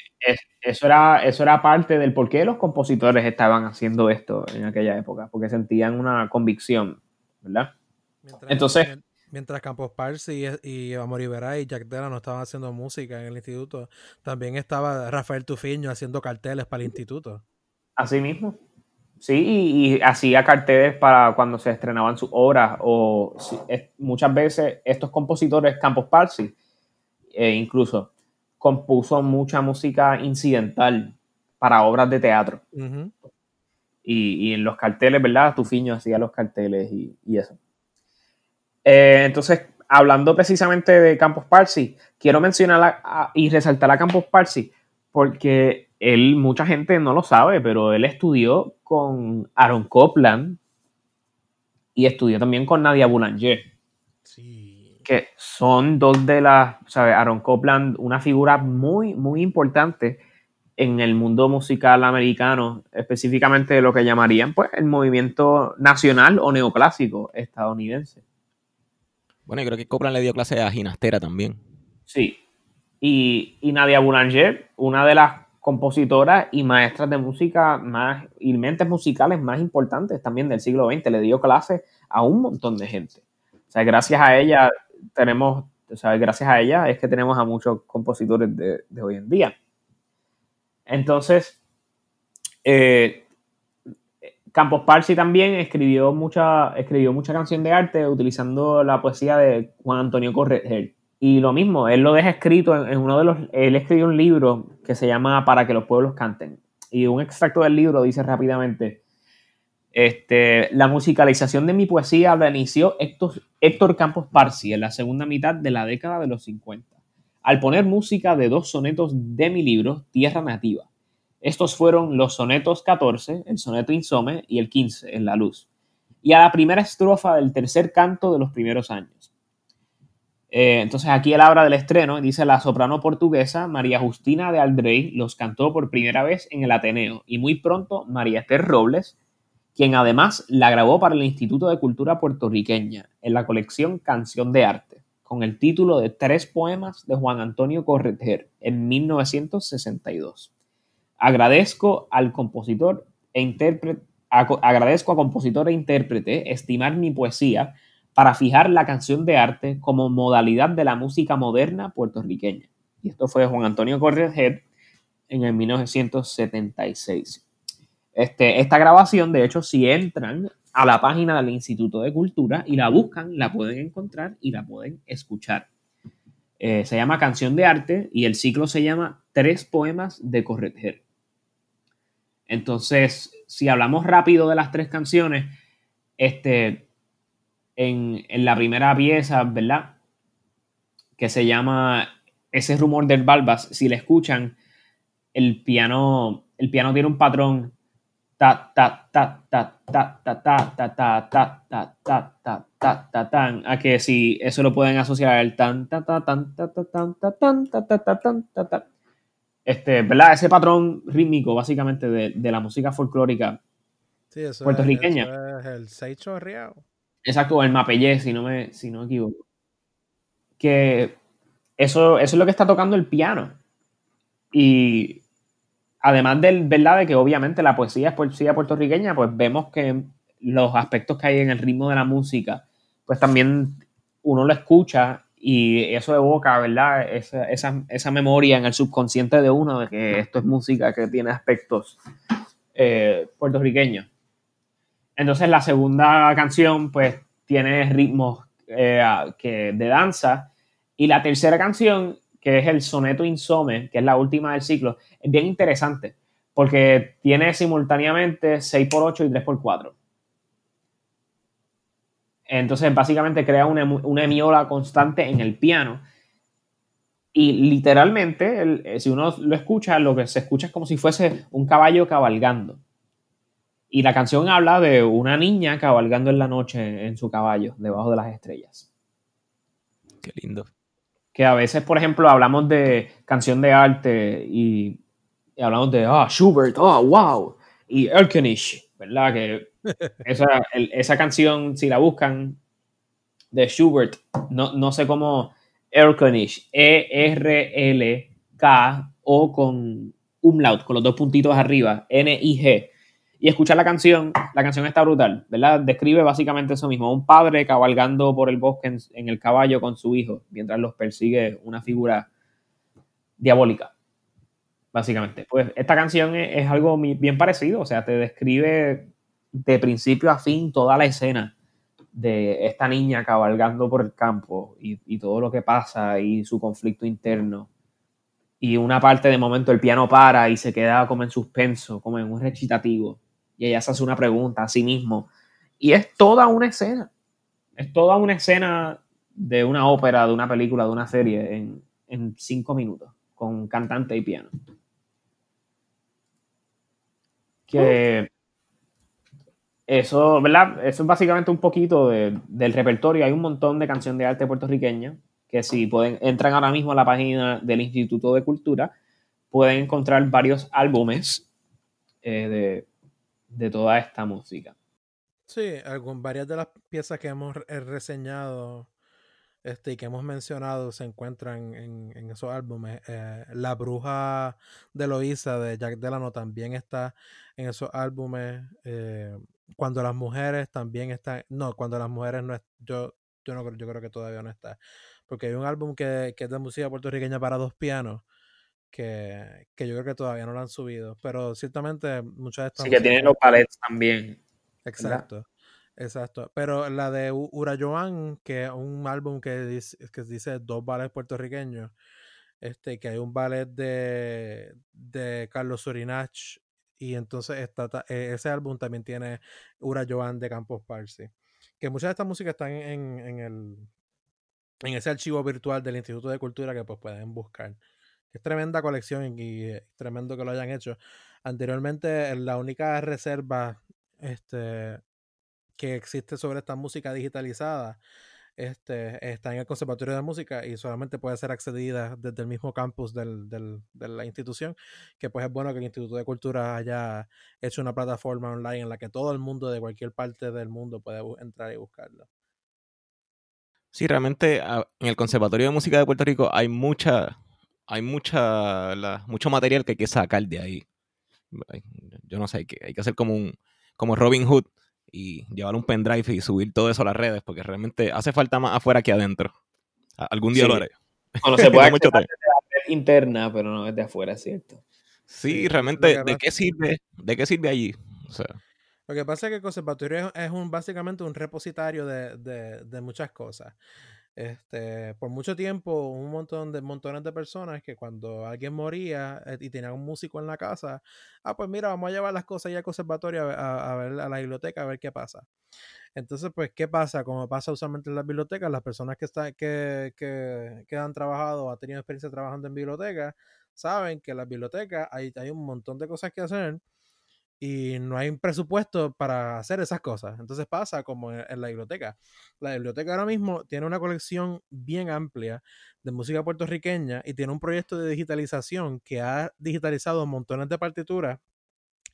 eso, era, eso era parte del por qué los compositores estaban haciendo esto en aquella época, porque sentían una convicción, ¿verdad? Entonces... Mientras Campos Parsi y Amor Iberá y Jack Della no estaban haciendo música en el instituto, también estaba Rafael Tufiño haciendo carteles para el instituto. Así mismo. Sí, y, hacía carteles para cuando se estrenaban sus obras, o muchas veces estos compositores, Campos Parsi, eh, incluso, compuso mucha música incidental para obras de teatro. y, en los carteles, ¿verdad? Tufiño hacía los carteles y, eso. Eh, entonces, hablando precisamente de Campos Parsi, quiero mencionar y resaltar a Campos Parsi porque él, mucha gente no lo sabe, pero él estudió con Aaron Copland y estudió también con Nadia Boulanger. Sí que son dos de las, ¿sabes? Aaron Copland, una figura muy, muy importante en el mundo musical americano, específicamente lo que llamarían pues el movimiento nacional o neoclásico estadounidense. Bueno, yo creo que Copland le dio clase a Ginastera también. Sí. Y, y Nadia Boulanger, una de las compositoras y maestras de música más, y mentes musicales más importantes también del siglo XX, le dio clase a un montón de gente. O sea, gracias a ella tenemos, o sea, gracias a ella es que tenemos a muchos compositores de, hoy en día. Entonces, eh, Campos Parsi también escribió mucha, escribió mucha canción de arte utilizando la poesía de Juan Antonio Correger. Y lo mismo, él lo deja escrito en, en, uno de los. Él escribió un libro que se llama Para que los pueblos canten. Y un extracto del libro dice rápidamente: este, la musicalización de mi poesía la inició Héctor, Campos Parsi en la segunda mitad de la década de los 50, al poner música de dos sonetos de mi libro, Tierra Nativa. Estos fueron los sonetos 14, el soneto Insome y el 15, En la Luz, y a la primera estrofa del tercer canto de los primeros años. Eh, entonces aquí él habla del estreno, dice la soprano portuguesa María Justina de Aldrey los cantó por primera vez en el Ateneo y muy pronto María Esther Robles quien además la grabó para el Instituto de Cultura Puertorriqueña en la colección Canción de Arte, con el título de Tres Poemas de Juan Antonio Correter en 1962. Agradezco al compositor e intérprete, agradezco a compositor e intérprete estimar mi poesía para fijar la canción de arte como modalidad de la música moderna puertorriqueña. Y esto fue Juan Antonio Correter en el 1976. Este, esta grabación, de hecho, si entran a la página del Instituto de Cultura y la buscan, la pueden encontrar y la pueden escuchar. Eh, se llama Canción de Arte y el ciclo se llama Tres Poemas de Correter. Entonces, si hablamos rápido de las tres canciones, este, en, la primera pieza, ¿verdad? Que se llama Ese rumor del Balbas, si le escuchan, el piano, el piano tiene un patrón ta ta ta ta ta ta ta ta ta ta ta ta ta ta ta tan a que si eso lo pueden asociar al tan ta ta tan ta ta tan ta tan ta ta ta ta este verdad ese patrón rítmico básicamente de, de la música folclórica puertorriqueña. es el seis chorreado exacto el mapellé si no me si no me equivoco. Que eso, eso es lo que está tocando el piano. Y además del, ¿verdad? de que obviamente la poesía es poesía puertorriqueña, pues vemos que los aspectos que hay en el ritmo de la música, pues también uno lo escucha y eso evoca, ¿verdad? Esa, esa, memoria en el subconsciente de uno de que esto es música que tiene aspectos eh, puertorriqueños. Entonces la segunda canción, pues, tiene ritmos eh, que, de danza y la tercera canción que es el soneto Insome, que es la última del ciclo, es bien interesante porque tiene simultáneamente 6x8 y 3x4. Entonces, básicamente crea una, una constante en el piano. Y literalmente, eh, si uno lo escucha, lo que se escucha es como si fuese un caballo cabalgando. Y la canción habla de una niña cabalgando en la noche en su caballo, debajo de las estrellas. Qué lindo que a veces, por ejemplo, hablamos de canción de arte y, hablamos de, ah, Schubert, oh, wow, y Erkenich, ¿verdad? Que esa, esa canción, si la buscan, de Schubert, no, no sé cómo, Erkenich, E-R-L-K, o con umlaut, con los dos puntitos arriba, N-I-G. y escuchar la canción, la canción está brutal, ¿verdad? Describe básicamente eso mismo, un padre cabalgando por el bosque en, el caballo con su hijo, mientras los persigue una figura diabólica, básicamente. Pues esta canción es, algo bien parecido, o sea, te describe de principio a fin toda la escena de esta niña cabalgando por el campo y, todo lo que pasa y su conflicto interno y una parte de momento el piano para y se queda como en suspenso, como en un recitativo y ella se hace una pregunta a sí mismo. Y es toda una escena. Es toda una escena de una ópera, de una película, de una serie en, cinco minutos, con cantante y piano. Que eso, ¿verdad? Eso es básicamente un poquito del repertorio. Hay un montón de canciones de arte puertorriqueña que si pueden, entran ahora mismo a la página del Instituto de Cultura, pueden encontrar varios álbumes eh, de de toda esta música. Sí, algún, varias de las piezas que hemos reseñado este, y que hemos mencionado se encuentran en, esos álbumes. Eh, la Bruja de Loisa de Jack Delano también está en esos álbumes. Eh, cuando las mujeres también están. No, cuando las mujeres no yo, yo no yo creo que todavía no está. Porque hay un álbum que, que es de música puertorriqueña para dos pianos que, que, yo creo que todavía no lo han subido, pero ciertamente muchas de estas... Sí, que tienen los palets también. Exacto, exacto. Pero la de Urayoan, que es un álbum que dice, que dice dos ballets puertorriqueños, este, que hay un ballet de, de Carlos Surinach y entonces está, e, ese álbum también tiene Urayoan de Campos Parsi. Que muchas de estas músicas están en, en, el, en ese archivo virtual del Instituto de Cultura que pues pueden buscar. Es tremenda colección y, es tremendo que lo hayan hecho. Anteriormente, la única reserva este, que existe sobre esta música digitalizada este, está en el Conservatorio de Música y solamente puede ser accedida desde el mismo campus de la institución, que pues es bueno que el Instituto de Cultura haya hecho una plataforma online en la que todo el mundo de cualquier parte del mundo puede entrar y buscarlo. Sí, realmente ah, en el Conservatorio de Música de Puerto Rico hay mucha, hay mucha, mucho material que hay que sacar de ahí. Yo no sé, hay que, hay que hacer como un como Robin Hood y llevar un pendrive y subir todo eso a las redes, porque realmente hace falta más afuera que adentro. Algún día lo haré. no se puede mucho de interna, pero no es de afuera, ¿cierto? Sí, realmente, ¿de qué sirve? ¿De qué sirve allí? Lo que pasa es que el conservatorio es un, básicamente un repositorio de, de, de muchas cosas. Este, por mucho tiempo, un montón de montones de personas que cuando alguien moría eh, y tenía un músico en la casa, ah, pues mira, vamos a llevar las cosas ya al conservatorio a, ver a la biblioteca a ver qué pasa. Entonces, pues, ¿qué pasa? Como pasa usualmente en las bibliotecas, las personas que, están, que, que, que han trabajado han tenido experiencia trabajando en bibliotecas, saben que en las bibliotecas hay, hay un montón de cosas que hacer y no hay un presupuesto para hacer esas cosas. Entonces pasa como en, la biblioteca. La biblioteca ahora mismo tiene una colección bien amplia de música puertorriqueña y tiene un proyecto de digitalización que ha digitalizado montones de partituras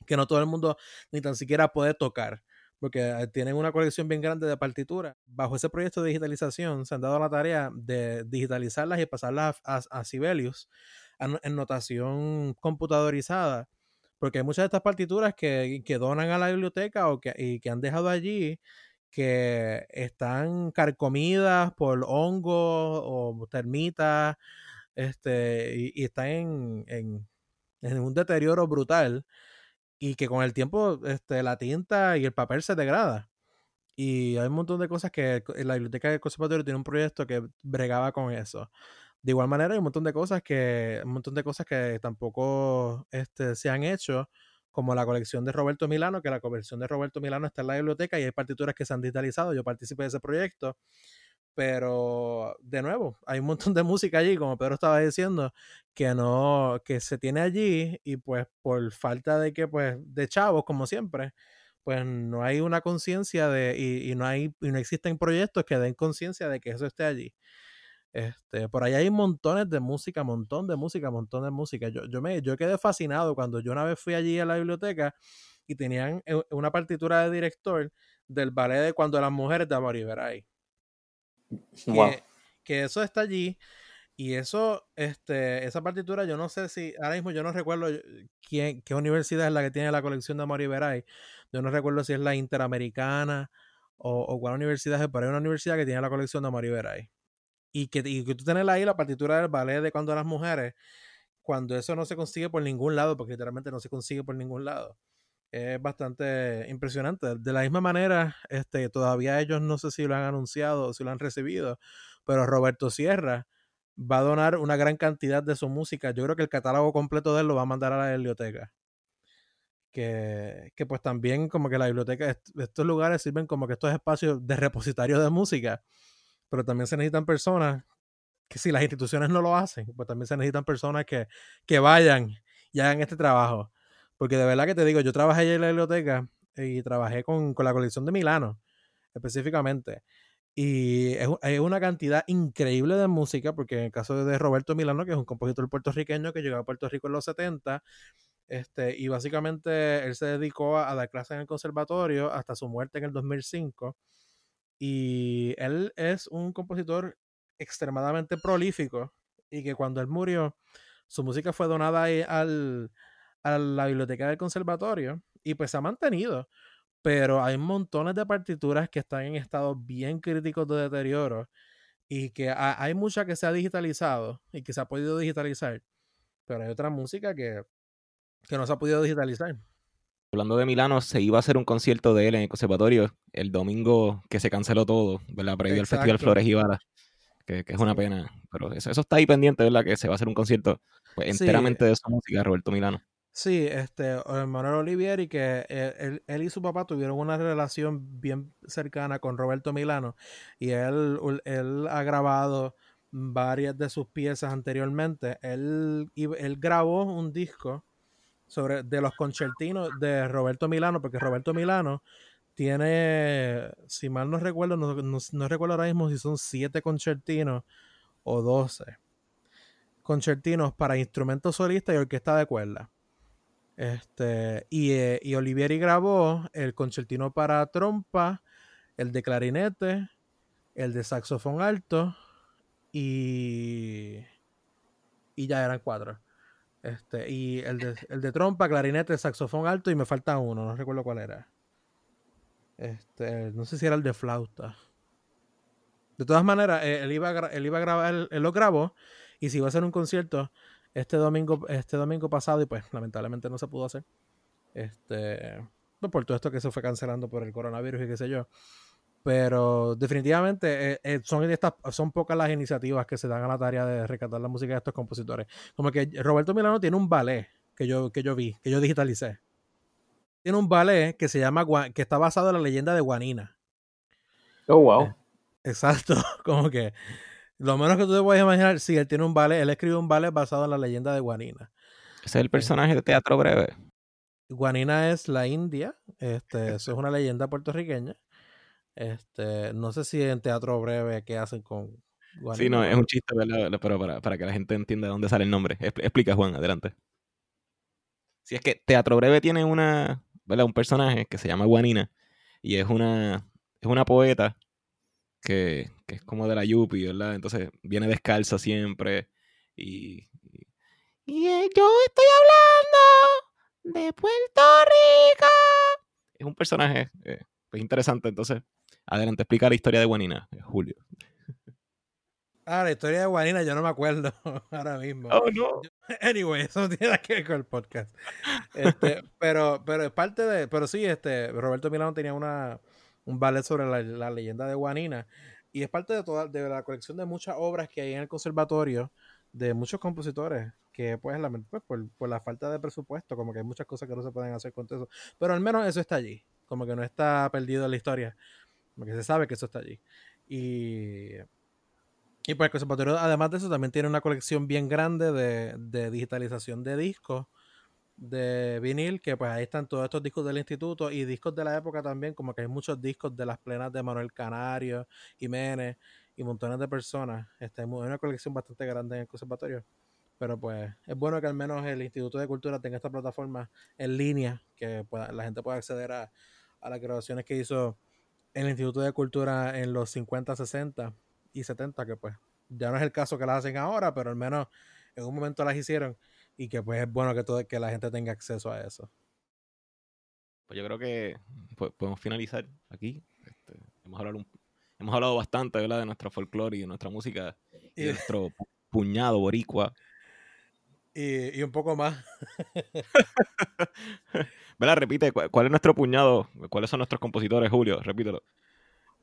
que no todo el mundo ni tan siquiera puede tocar. Porque eh, tienen una colección bien grande de partituras. Bajo ese proyecto de digitalización se han dado la tarea de digitalizarlas y pasarlas a, a Sibelius en notación computadorizada porque hay muchas de estas partituras que, donan a la biblioteca o que, y que han dejado allí que están carcomidas por hongos o termitas este, y, están en, un deterioro brutal y que con el tiempo este, la tinta y el papel se degrada. Y hay un montón de cosas que la biblioteca del conservatorio tiene un proyecto que bregaba con eso. De igual manera, hay un montón de cosas que, un montón de cosas que tampoco este, se han hecho, como la colección de Roberto Milano, que la colección de Roberto Milano está en la biblioteca y hay partituras que se han digitalizado. Yo participé de ese proyecto, pero de nuevo, hay un montón de música allí, como Pedro estaba diciendo, que no, que se tiene allí y pues por falta de que, pues, de chavos, como siempre, pues no hay una conciencia de, y, y, no hay, y no existen proyectos que den conciencia de que eso esté allí. Este, por ahí hay montones de música, montón de música, montón de música. Yo, yo, me, yo quedé fascinado cuando yo una vez fui allí a la biblioteca y tenían eh, una partitura de director del ballet de Cuando las mujeres de Amor Que, que eso está allí Y eso, este, esa partitura, yo no sé si, ahora mismo yo no recuerdo quién, qué universidad es la que tiene la colección de Mori Veray. Yo no recuerdo si es la Interamericana o, o cuál universidad es, pero hay una universidad que tiene la colección de Mori Veray. Y que, y que tú tienes ahí la partitura del ballet de cuando las mujeres, cuando eso no se consigue por ningún lado, porque literalmente no se consigue por ningún lado. Es bastante impresionante. De la misma manera, este, todavía ellos no sé si lo han anunciado o si lo han recibido, pero Roberto Sierra va a donar una gran cantidad de su música. Yo creo que el catálogo completo de él lo va a mandar a la biblioteca. Que, que pues también como que la biblioteca, estos lugares sirven como que estos espacios de repositorio de música, pero también se necesitan personas que si las instituciones no lo hacen, pues también se necesitan personas que, que vayan y hagan este trabajo. Porque de verdad que te digo, yo trabajé en la biblioteca y trabajé con, con la colección de Milano, específicamente. Y es, una cantidad increíble de música, porque en el caso de Roberto Milano, que es un compositor puertorriqueño que llegó a Puerto Rico en los 70, este, y básicamente él se dedicó a, dar clases en el conservatorio hasta su muerte en el 2005. Y él es un compositor extremadamente prolífico y que cuando él murió, su música fue donada al, a la biblioteca del conservatorio y pues se ha mantenido pero hay montones de partituras que están en estados bien críticos de deterioro y que hay mucha que se ha digitalizado y que se ha podido digitalizar, pero hay otra música que, que no se ha podido digitalizar. Hablando de Milano, se iba a hacer un concierto de él en el conservatorio el domingo que se canceló todo, ¿verdad? Previo al Festival Flores y Balas, que, es una pena. Pero eso, está ahí pendiente, ¿verdad? Que se va a hacer un concierto pues, enteramente de esa música, Roberto Milano. Sí, este, Manuel Olivieri, que él, él, y su papá tuvieron una relación bien cercana con Roberto Milano y él, él ha grabado varias de sus piezas anteriormente. Él, él grabó un disco sobre de los concertinos de Roberto Milano, porque Roberto Milano tiene, si mal no recuerdo, no, no recuerdo ahora mismo si son siete concertinos o doce concertinos para instrumentos solistas y orquesta de cuerda. Este, y, eh, y Olivieri grabó el concertino para trompa, el de clarinete, el de saxofón alto y, y ya eran cuatro. Este, y el de, el de trompa, clarinete, saxofón alto y me falta uno, no recuerdo cuál era. Este, no sé si era el de flauta. De todas maneras, eh, él, iba a, él iba a grabar, él, lo grabó y si iba a hacer un concierto, este domingo, este domingo pasado y pues lamentablemente no se pudo hacer. Este, pues, por todo esto que se fue cancelando por el coronavirus y qué sé yo. Pero definitivamente eh, eh, son, estas, son pocas las iniciativas que se dan a la tarea de rescatar la música de estos compositores. Como que Roberto Milano tiene un ballet que yo, que yo vi, que yo digitalicé. Tiene un ballet que se llama, que está basado en la leyenda de Guanina. Oh, wow. Eh, exacto, como que lo menos que tú te puedes imaginar, si él tiene un ballet, él escribe un ballet basado en la leyenda de Guanina. Ese es el personaje de teatro breve. Guanina es la India, este, eso es una leyenda puertorriqueña. Este, no sé si en teatro breve qué hacen con Guanina. Sí, no, es un chiste, pero para, que la gente entienda de dónde sale el nombre. Explica, Juan, adelante. Si es que Teatro Breve tiene una, ¿verdad? un personaje que se llama Guanina y es una, es una poeta que, es como de la Yupi, ¿verdad? Entonces viene descalza siempre y, y, yo estoy hablando de Puerto Rico. Es un personaje eh, pues interesante, entonces adelante, explica la historia de Guanina, eh, Julio. Ah, la historia de Guanina yo no me acuerdo ahora mismo. Oh, no. Anyway, eso no tiene nada que ver con el podcast. Este, pero, pero es parte de, pero sí, este, Roberto Milano tenía una, un ballet sobre la, leyenda de Guanina. Y es parte de toda de la colección de muchas obras que hay en el conservatorio de muchos compositores que pues, la, pues por, la falta de presupuesto, como que hay muchas cosas que no se pueden hacer con eso. Pero al menos eso está allí, como que no está perdido en la historia, porque se sabe que eso está allí. Y, y pues el conservatorio, además de eso, también tiene una colección bien grande de, de digitalización de discos de vinil, que pues ahí están todos estos discos del instituto y discos de la época también, como que hay muchos discos de las plenas de Manuel Canario, Jiménez y montones de personas. Este, hay una colección bastante grande en el conservatorio. Pero pues es bueno que al menos el Instituto de Cultura tenga esta plataforma en línea, que la gente pueda acceder a, a las grabaciones que hizo el Instituto de Cultura en los 50, 60 y 70, que pues ya no es el caso que las hacen ahora, pero al menos en un momento las hicieron y que pues es bueno que, todo, que la gente tenga acceso a eso. Pues yo creo que podemos finalizar aquí. Este, hemos, hablado hemos hablado bastante ¿verdad? de nuestra folclore y de nuestra música y de nuestro puñado boricua. Y, y un poco más. ¿Verdad? Repite, ¿cuál es nuestro puñado? ¿Cuáles son nuestros compositores, Julio? Repítelo.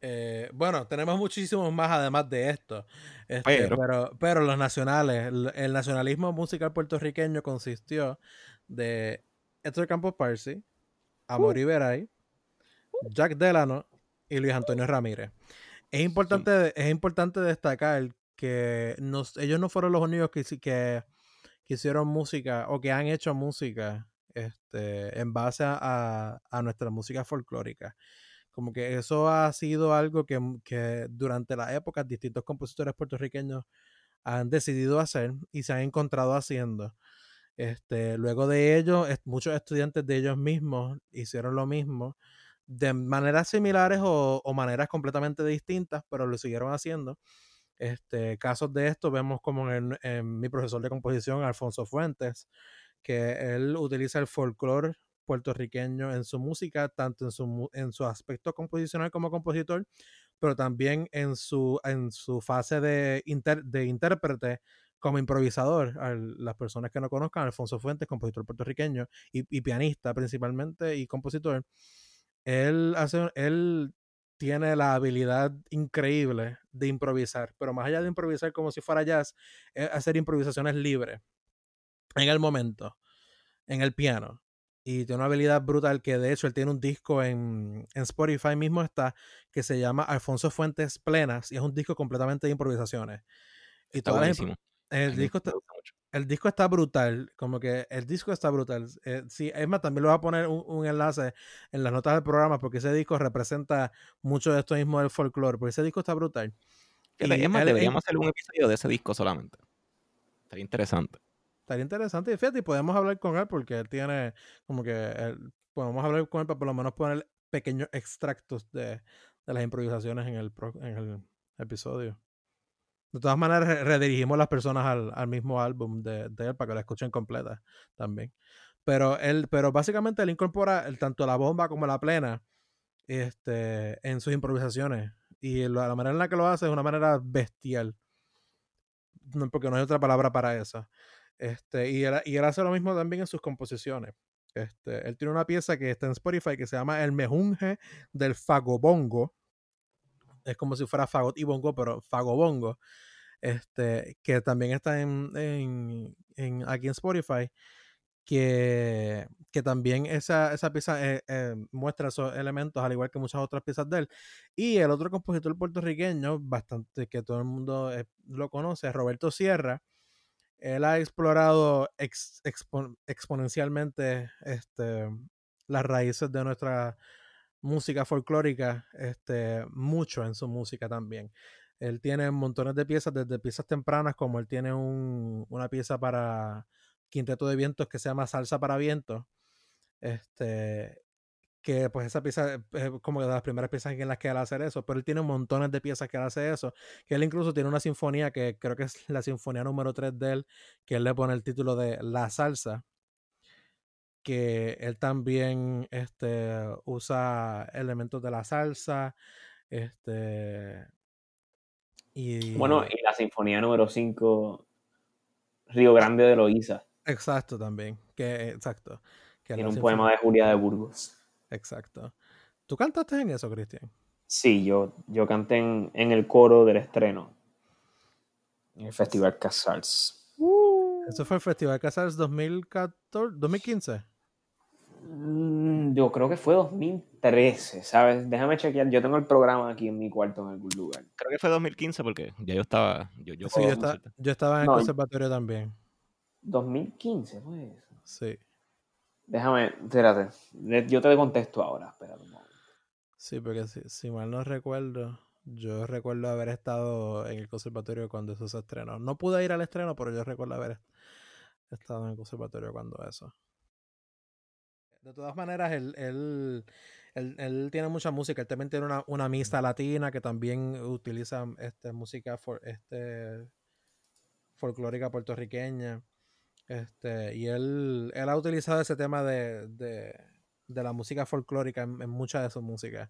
Eh, bueno, tenemos muchísimos más además de esto. Este, pero. pero. los nacionales, el, nacionalismo musical puertorriqueño consistió de Héctor Campos Parsi, Amor uh. Jack Delano y Luis Antonio Ramírez. Es importante, es importante destacar que ellos no fueron los únicos que, que, hicieron música o que han hecho música este, en base a, a nuestra música folclórica. Como que eso ha sido algo que, que durante la época distintos compositores puertorriqueños han decidido hacer y se han encontrado haciendo. Este, luego de ello, muchos estudiantes de ellos mismos hicieron lo mismo de maneras similares o, maneras completamente distintas, pero lo siguieron haciendo. Este, casos de esto vemos como en, en mi profesor de composición, Alfonso Fuentes, que él utiliza el folclore puertorriqueño en su música, tanto en su, en su aspecto composicional como compositor, pero también en su, en su fase de, de intérprete como improvisador. las personas que no conozcan, Alfonso Fuentes, compositor puertorriqueño y, pianista principalmente y compositor, él, hace, él tiene la habilidad increíble de improvisar, pero más allá de improvisar como si fuera jazz, es hacer improvisaciones libres en el momento, en el piano y tiene una habilidad brutal que de hecho él tiene un disco en, en, Spotify mismo está que se llama Alfonso Fuentes Plenas y es un disco completamente de improvisaciones. Y está buenísimo. El disco está, el disco está brutal, como que el disco está brutal. Eh, sí, es más, también le voy a poner un, enlace en las notas del programa porque ese disco representa mucho de esto mismo del folclore, porque ese disco está brutal. Y deberíamos hacer un episodio de ese disco solamente. Estaría interesante. Estaría interesante. Y fíjate, podemos hablar con él porque él tiene como que podemos hablar con él para por lo menos poner pequeños extractos de, las improvisaciones en el, en el episodio. De todas maneras, redirigimos las personas al, mismo álbum de, él para que la escuchen completa también. Pero él, pero básicamente él incorpora el, tanto la bomba como la plena este, en sus improvisaciones. Y la, manera en la que lo hace es una manera bestial. porque no hay otra palabra para eso. Este, y, él, y él hace lo mismo también en sus composiciones. Este, él tiene una pieza que está en Spotify que se llama El Mejunje del Fagobongo. Es como si fuera Fagot y Bongo, pero Fagobongo. Este, que también está en, en, aquí en Spotify. Que, que también esa, esa pieza eh, eh, muestra esos elementos, al igual que muchas otras piezas de él. Y el otro compositor puertorriqueño, bastante que todo el mundo eh, lo conoce, Roberto Sierra él ha explorado exponencialmente este, las raíces de nuestra música folclórica este, mucho en su música también. Él tiene montones de piezas, desde piezas tempranas, como él tiene una pieza para quinteto de vientos que se llama Salsa para Vientos. Este, que pues esa pieza es como de las primeras piezas en las que él hace eso, pero él tiene montones de piezas que él hace eso, que él incluso tiene una sinfonía que creo que es la sinfonía número 3 de él, que él le pone el título de La Salsa, que él también este, usa elementos de la salsa, este... Y... Bueno, y la sinfonía número 5, Río Grande de Loíza. Exacto, también, que exacto. Que tiene un poema de Julia de Burgos. Exacto. ¿Tú cantaste en eso, Cristian? Sí, yo, yo canté en, el coro del estreno. En el Festival Casals. Uh. ¿Eso fue el Festival Casals 2014, 2015? Mm, yo creo que fue 2013, ¿sabes? Déjame chequear. Yo tengo el programa aquí en mi cuarto en algún lugar. Creo que fue 2015 porque ya yo estaba. Yo, yo, sí, yo, estaba en el conservatorio también. 2015 fue eso. Sí. Déjame, espérate. Yo te contesto ahora, espérate un momento. Sí, porque si, mal no recuerdo, yo recuerdo haber estado en el conservatorio cuando eso se estrenó. No pude ir al estreno, pero yo recuerdo haber estado en el conservatorio cuando eso. De todas maneras, él, él, tiene mucha música, él también tiene una, una misa latina que también utiliza este, música for, este, folclórica puertorriqueña. Este, y él, él ha utilizado ese tema de, de, de la música folclórica en, muchas de sus músicas.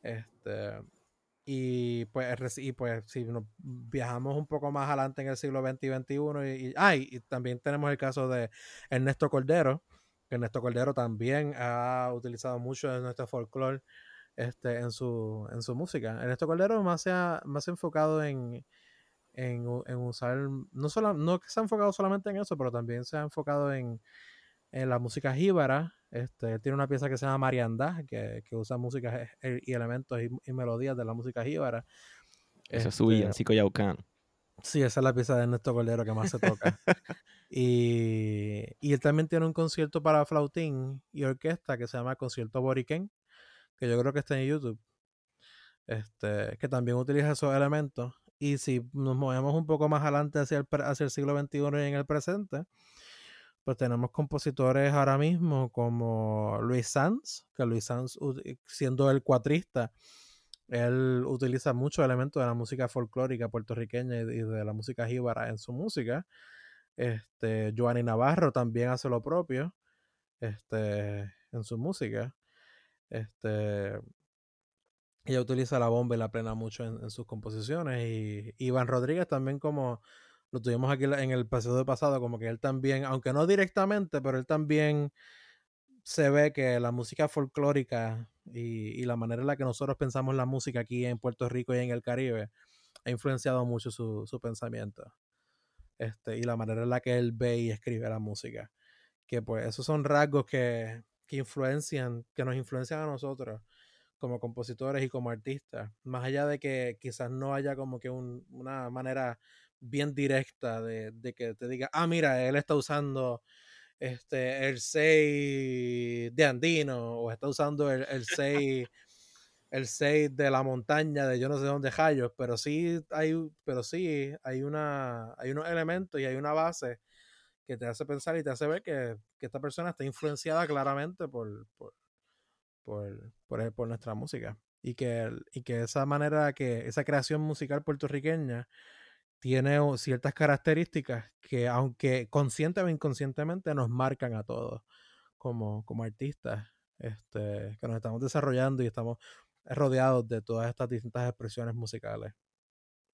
Este, y pues, y pues si nos viajamos un poco más adelante en el siglo XX y XXI, y, ah, y, también tenemos el caso de Ernesto Cordero, que Ernesto Cordero también ha utilizado mucho de nuestro folclore este, en, su, en su música. Ernesto Cordero más se ha, más enfocado en, en, en, usar, no, solo, no que se ha enfocado solamente en eso, pero también se ha enfocado en, en la música jíbara. Este, tiene una pieza que se llama Marianda, que, que usa música y elementos y, melodías de la música jíbara. Esa es su villancico Yaucán. Sí, esa es la pieza de Ernesto Cordero que más se toca. y, y, él también tiene un concierto para flautín y orquesta que se llama Concierto Boriquén, que yo creo que está en YouTube. Este, que también utiliza esos elementos. Y si nos movemos un poco más adelante hacia el, hacia el siglo XXI y en el presente, pues tenemos compositores ahora mismo como Luis Sanz, que Luis Sanz, siendo el cuatrista, él utiliza muchos elementos de la música folclórica puertorriqueña y de la música jíbara en su música. Este, Giovanni Navarro también hace lo propio este, en su música. Este, ella utiliza la bomba y la plena mucho en, sus composiciones. Y Iván Rodríguez también como lo tuvimos aquí en el pasado pasado, como que él también, aunque no directamente, pero él también se ve que la música folclórica y, la manera en la que nosotros pensamos la música aquí en Puerto Rico y en el Caribe ha influenciado mucho su, pensamiento. Este, y la manera en la que él ve y escribe la música. Que pues esos son rasgos que, que influencian, que nos influencian a nosotros como compositores y como artistas. Más allá de que quizás no haya como que una manera bien directa de, que te diga, ah, mira, él está usando este, el 6 de Andino o está usando el, el 6 el 6 de la montaña de yo no sé dónde hallos, pero sí hay pero sí hay una hay unos elementos y hay una base que te hace pensar y te hace ver que, esta persona está influenciada claramente por por, por, por, nuestra música. Y que, y que esa manera que esa creación musical puertorriqueña tiene ciertas características que, aunque consciente o inconscientemente, nos marcan a todos como, como artistas este, que nos estamos desarrollando y estamos rodeados de todas estas distintas expresiones musicales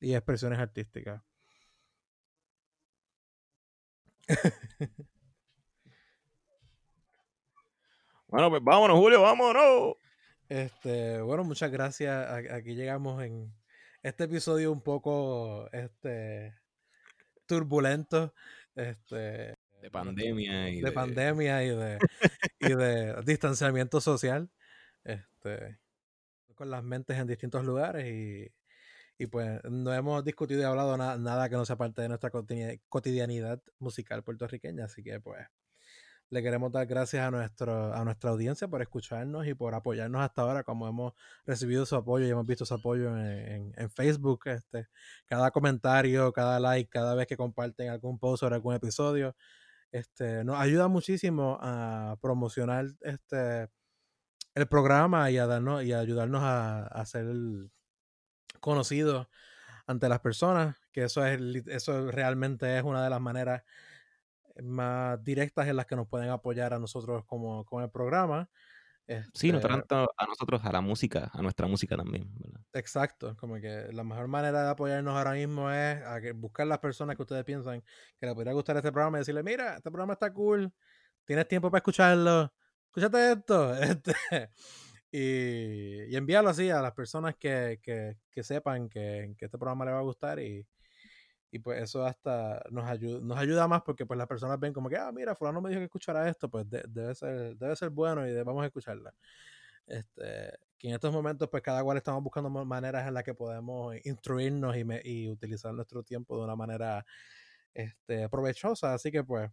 y expresiones artísticas. bueno, pues vámonos, Julio, vámonos. Este, bueno, muchas gracias. Aquí llegamos en, este episodio un poco este turbulento este de pandemia y de, pandemia y de, y de distanciamiento social este con las mentes en distintos lugares y, y pues no hemos discutido y hablado nada que no sea parte de nuestra cotidianidad musical puertorriqueña así que pues le queremos dar gracias a, nuestro, a nuestra audiencia por escucharnos y por apoyarnos hasta ahora, como hemos recibido su apoyo y hemos visto su apoyo en, Facebook. Este, cada comentario, cada like, cada vez que comparten algún post sobre algún episodio, este, nos ayuda muchísimo a promocionar este el programa y a darnos y a ayudarnos a, a ser conocidos ante las personas, que eso es eso realmente es una de las maneras más directas en las que nos pueden apoyar a nosotros como, como el programa. sí, no este tanto a nosotros, a la música, a nuestra música también. Exacto, como que la mejor manera de apoyarnos ahora mismo es a que buscar las personas que ustedes piensan que les podría gustar este programa y decirle, mira, este programa está cool, tienes tiempo para escucharlo, escúchate esto. Este, y, y envíalo así a las personas que, que, que sepan que, que este programa les va a gustar y, y pues eso hasta nos ayuda, nos ayuda más porque pues las personas ven como que, ah, mira, fulano me dijo que escuchara esto, pues debe, ser, debe ser bueno y debemos escucharla. Este, que en estos momentos pues cada cual estamos buscando maneras en las que podemos instruirnos y, y utilizar nuestro tiempo de una manera este, provechosa, así que pues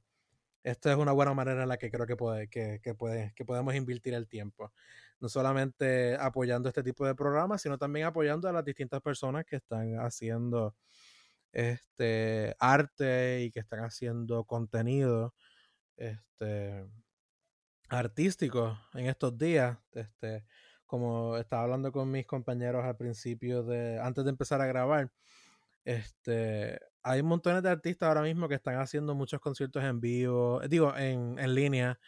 esta es una buena manera en la que creo que, puede, que, que, puede, que podemos invertir el tiempo. No solamente apoyando este tipo de programas, sino también apoyando a las distintas personas que están haciendo este, arte y que están haciendo contenido este, artísticos en estos días. Este, como estaba hablando con mis compañeros al principio de, antes de empezar a grabar, este, hay montones de artistas ahora mismo que están haciendo muchos conciertos en vivo, digo, en, en línea,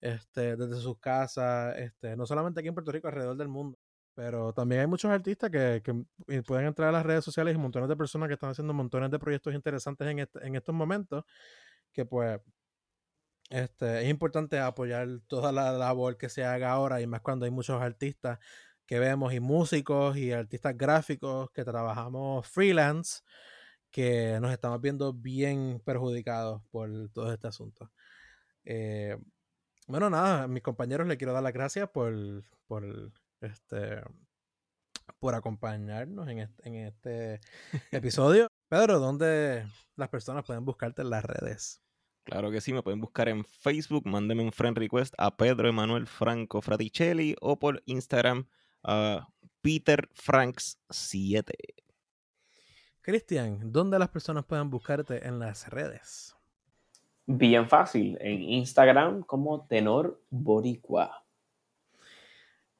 este, desde sus casas, este, no solamente aquí en Puerto Rico, alrededor del mundo. Pero también hay muchos artistas que, que pueden entrar a las redes sociales y montones de personas que están haciendo montones de proyectos interesantes en, en estos momentos que pues este, es importante apoyar toda la labor que se haga ahora y más cuando hay muchos artistas que vemos y músicos y artistas gráficos que trabajamos freelance que nos estamos viendo bien perjudicados por todo este asunto. Eh, bueno, nada, a mis compañeros les quiero dar las gracias por, por, este, por acompañarnos en este, en este episodio. Pedro, ¿dónde las personas pueden buscarte en las redes? Claro que sí, me pueden buscar en Facebook, mándenme un friend request a Pedro Emanuel Franco Fraticelli o por Instagram a Peter Franks 7. Cristian, ¿dónde las personas pueden buscarte en las redes? Bien fácil, en Instagram como Tenor Boricua.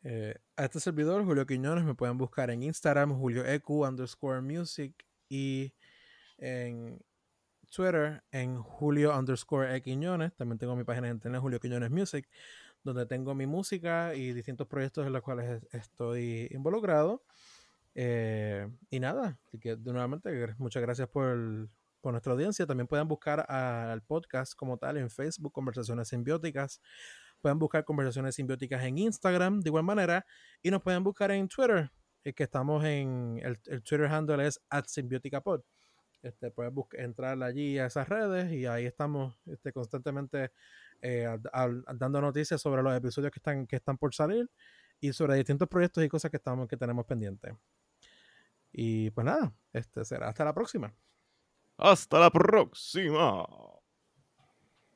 Eh, a este servidor, Julio Quiñones, me pueden buscar en Instagram, Julio EQ underscore music y en Twitter en Julio underscore Quiñones. También tengo mi página de internet, Julio Quiñones Music, donde tengo mi música y distintos proyectos en los cuales estoy involucrado. Eh, y nada, así que nuevamente muchas gracias por, por nuestra audiencia. También pueden buscar al podcast como tal en Facebook, Conversaciones Simbióticas. Pueden buscar Conversaciones Simbióticas en Instagram de igual manera. Y nos pueden buscar en Twitter, eh, que estamos en el, el Twitter handle es at Pod este, puedes entrar allí a esas redes y ahí estamos este, constantemente eh, dando noticias sobre los episodios que están, que están por salir y sobre distintos proyectos y cosas que, estamos, que tenemos pendientes. Y pues nada, este será hasta la próxima. Hasta la próxima.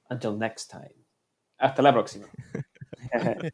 Until next time. Hasta la próxima.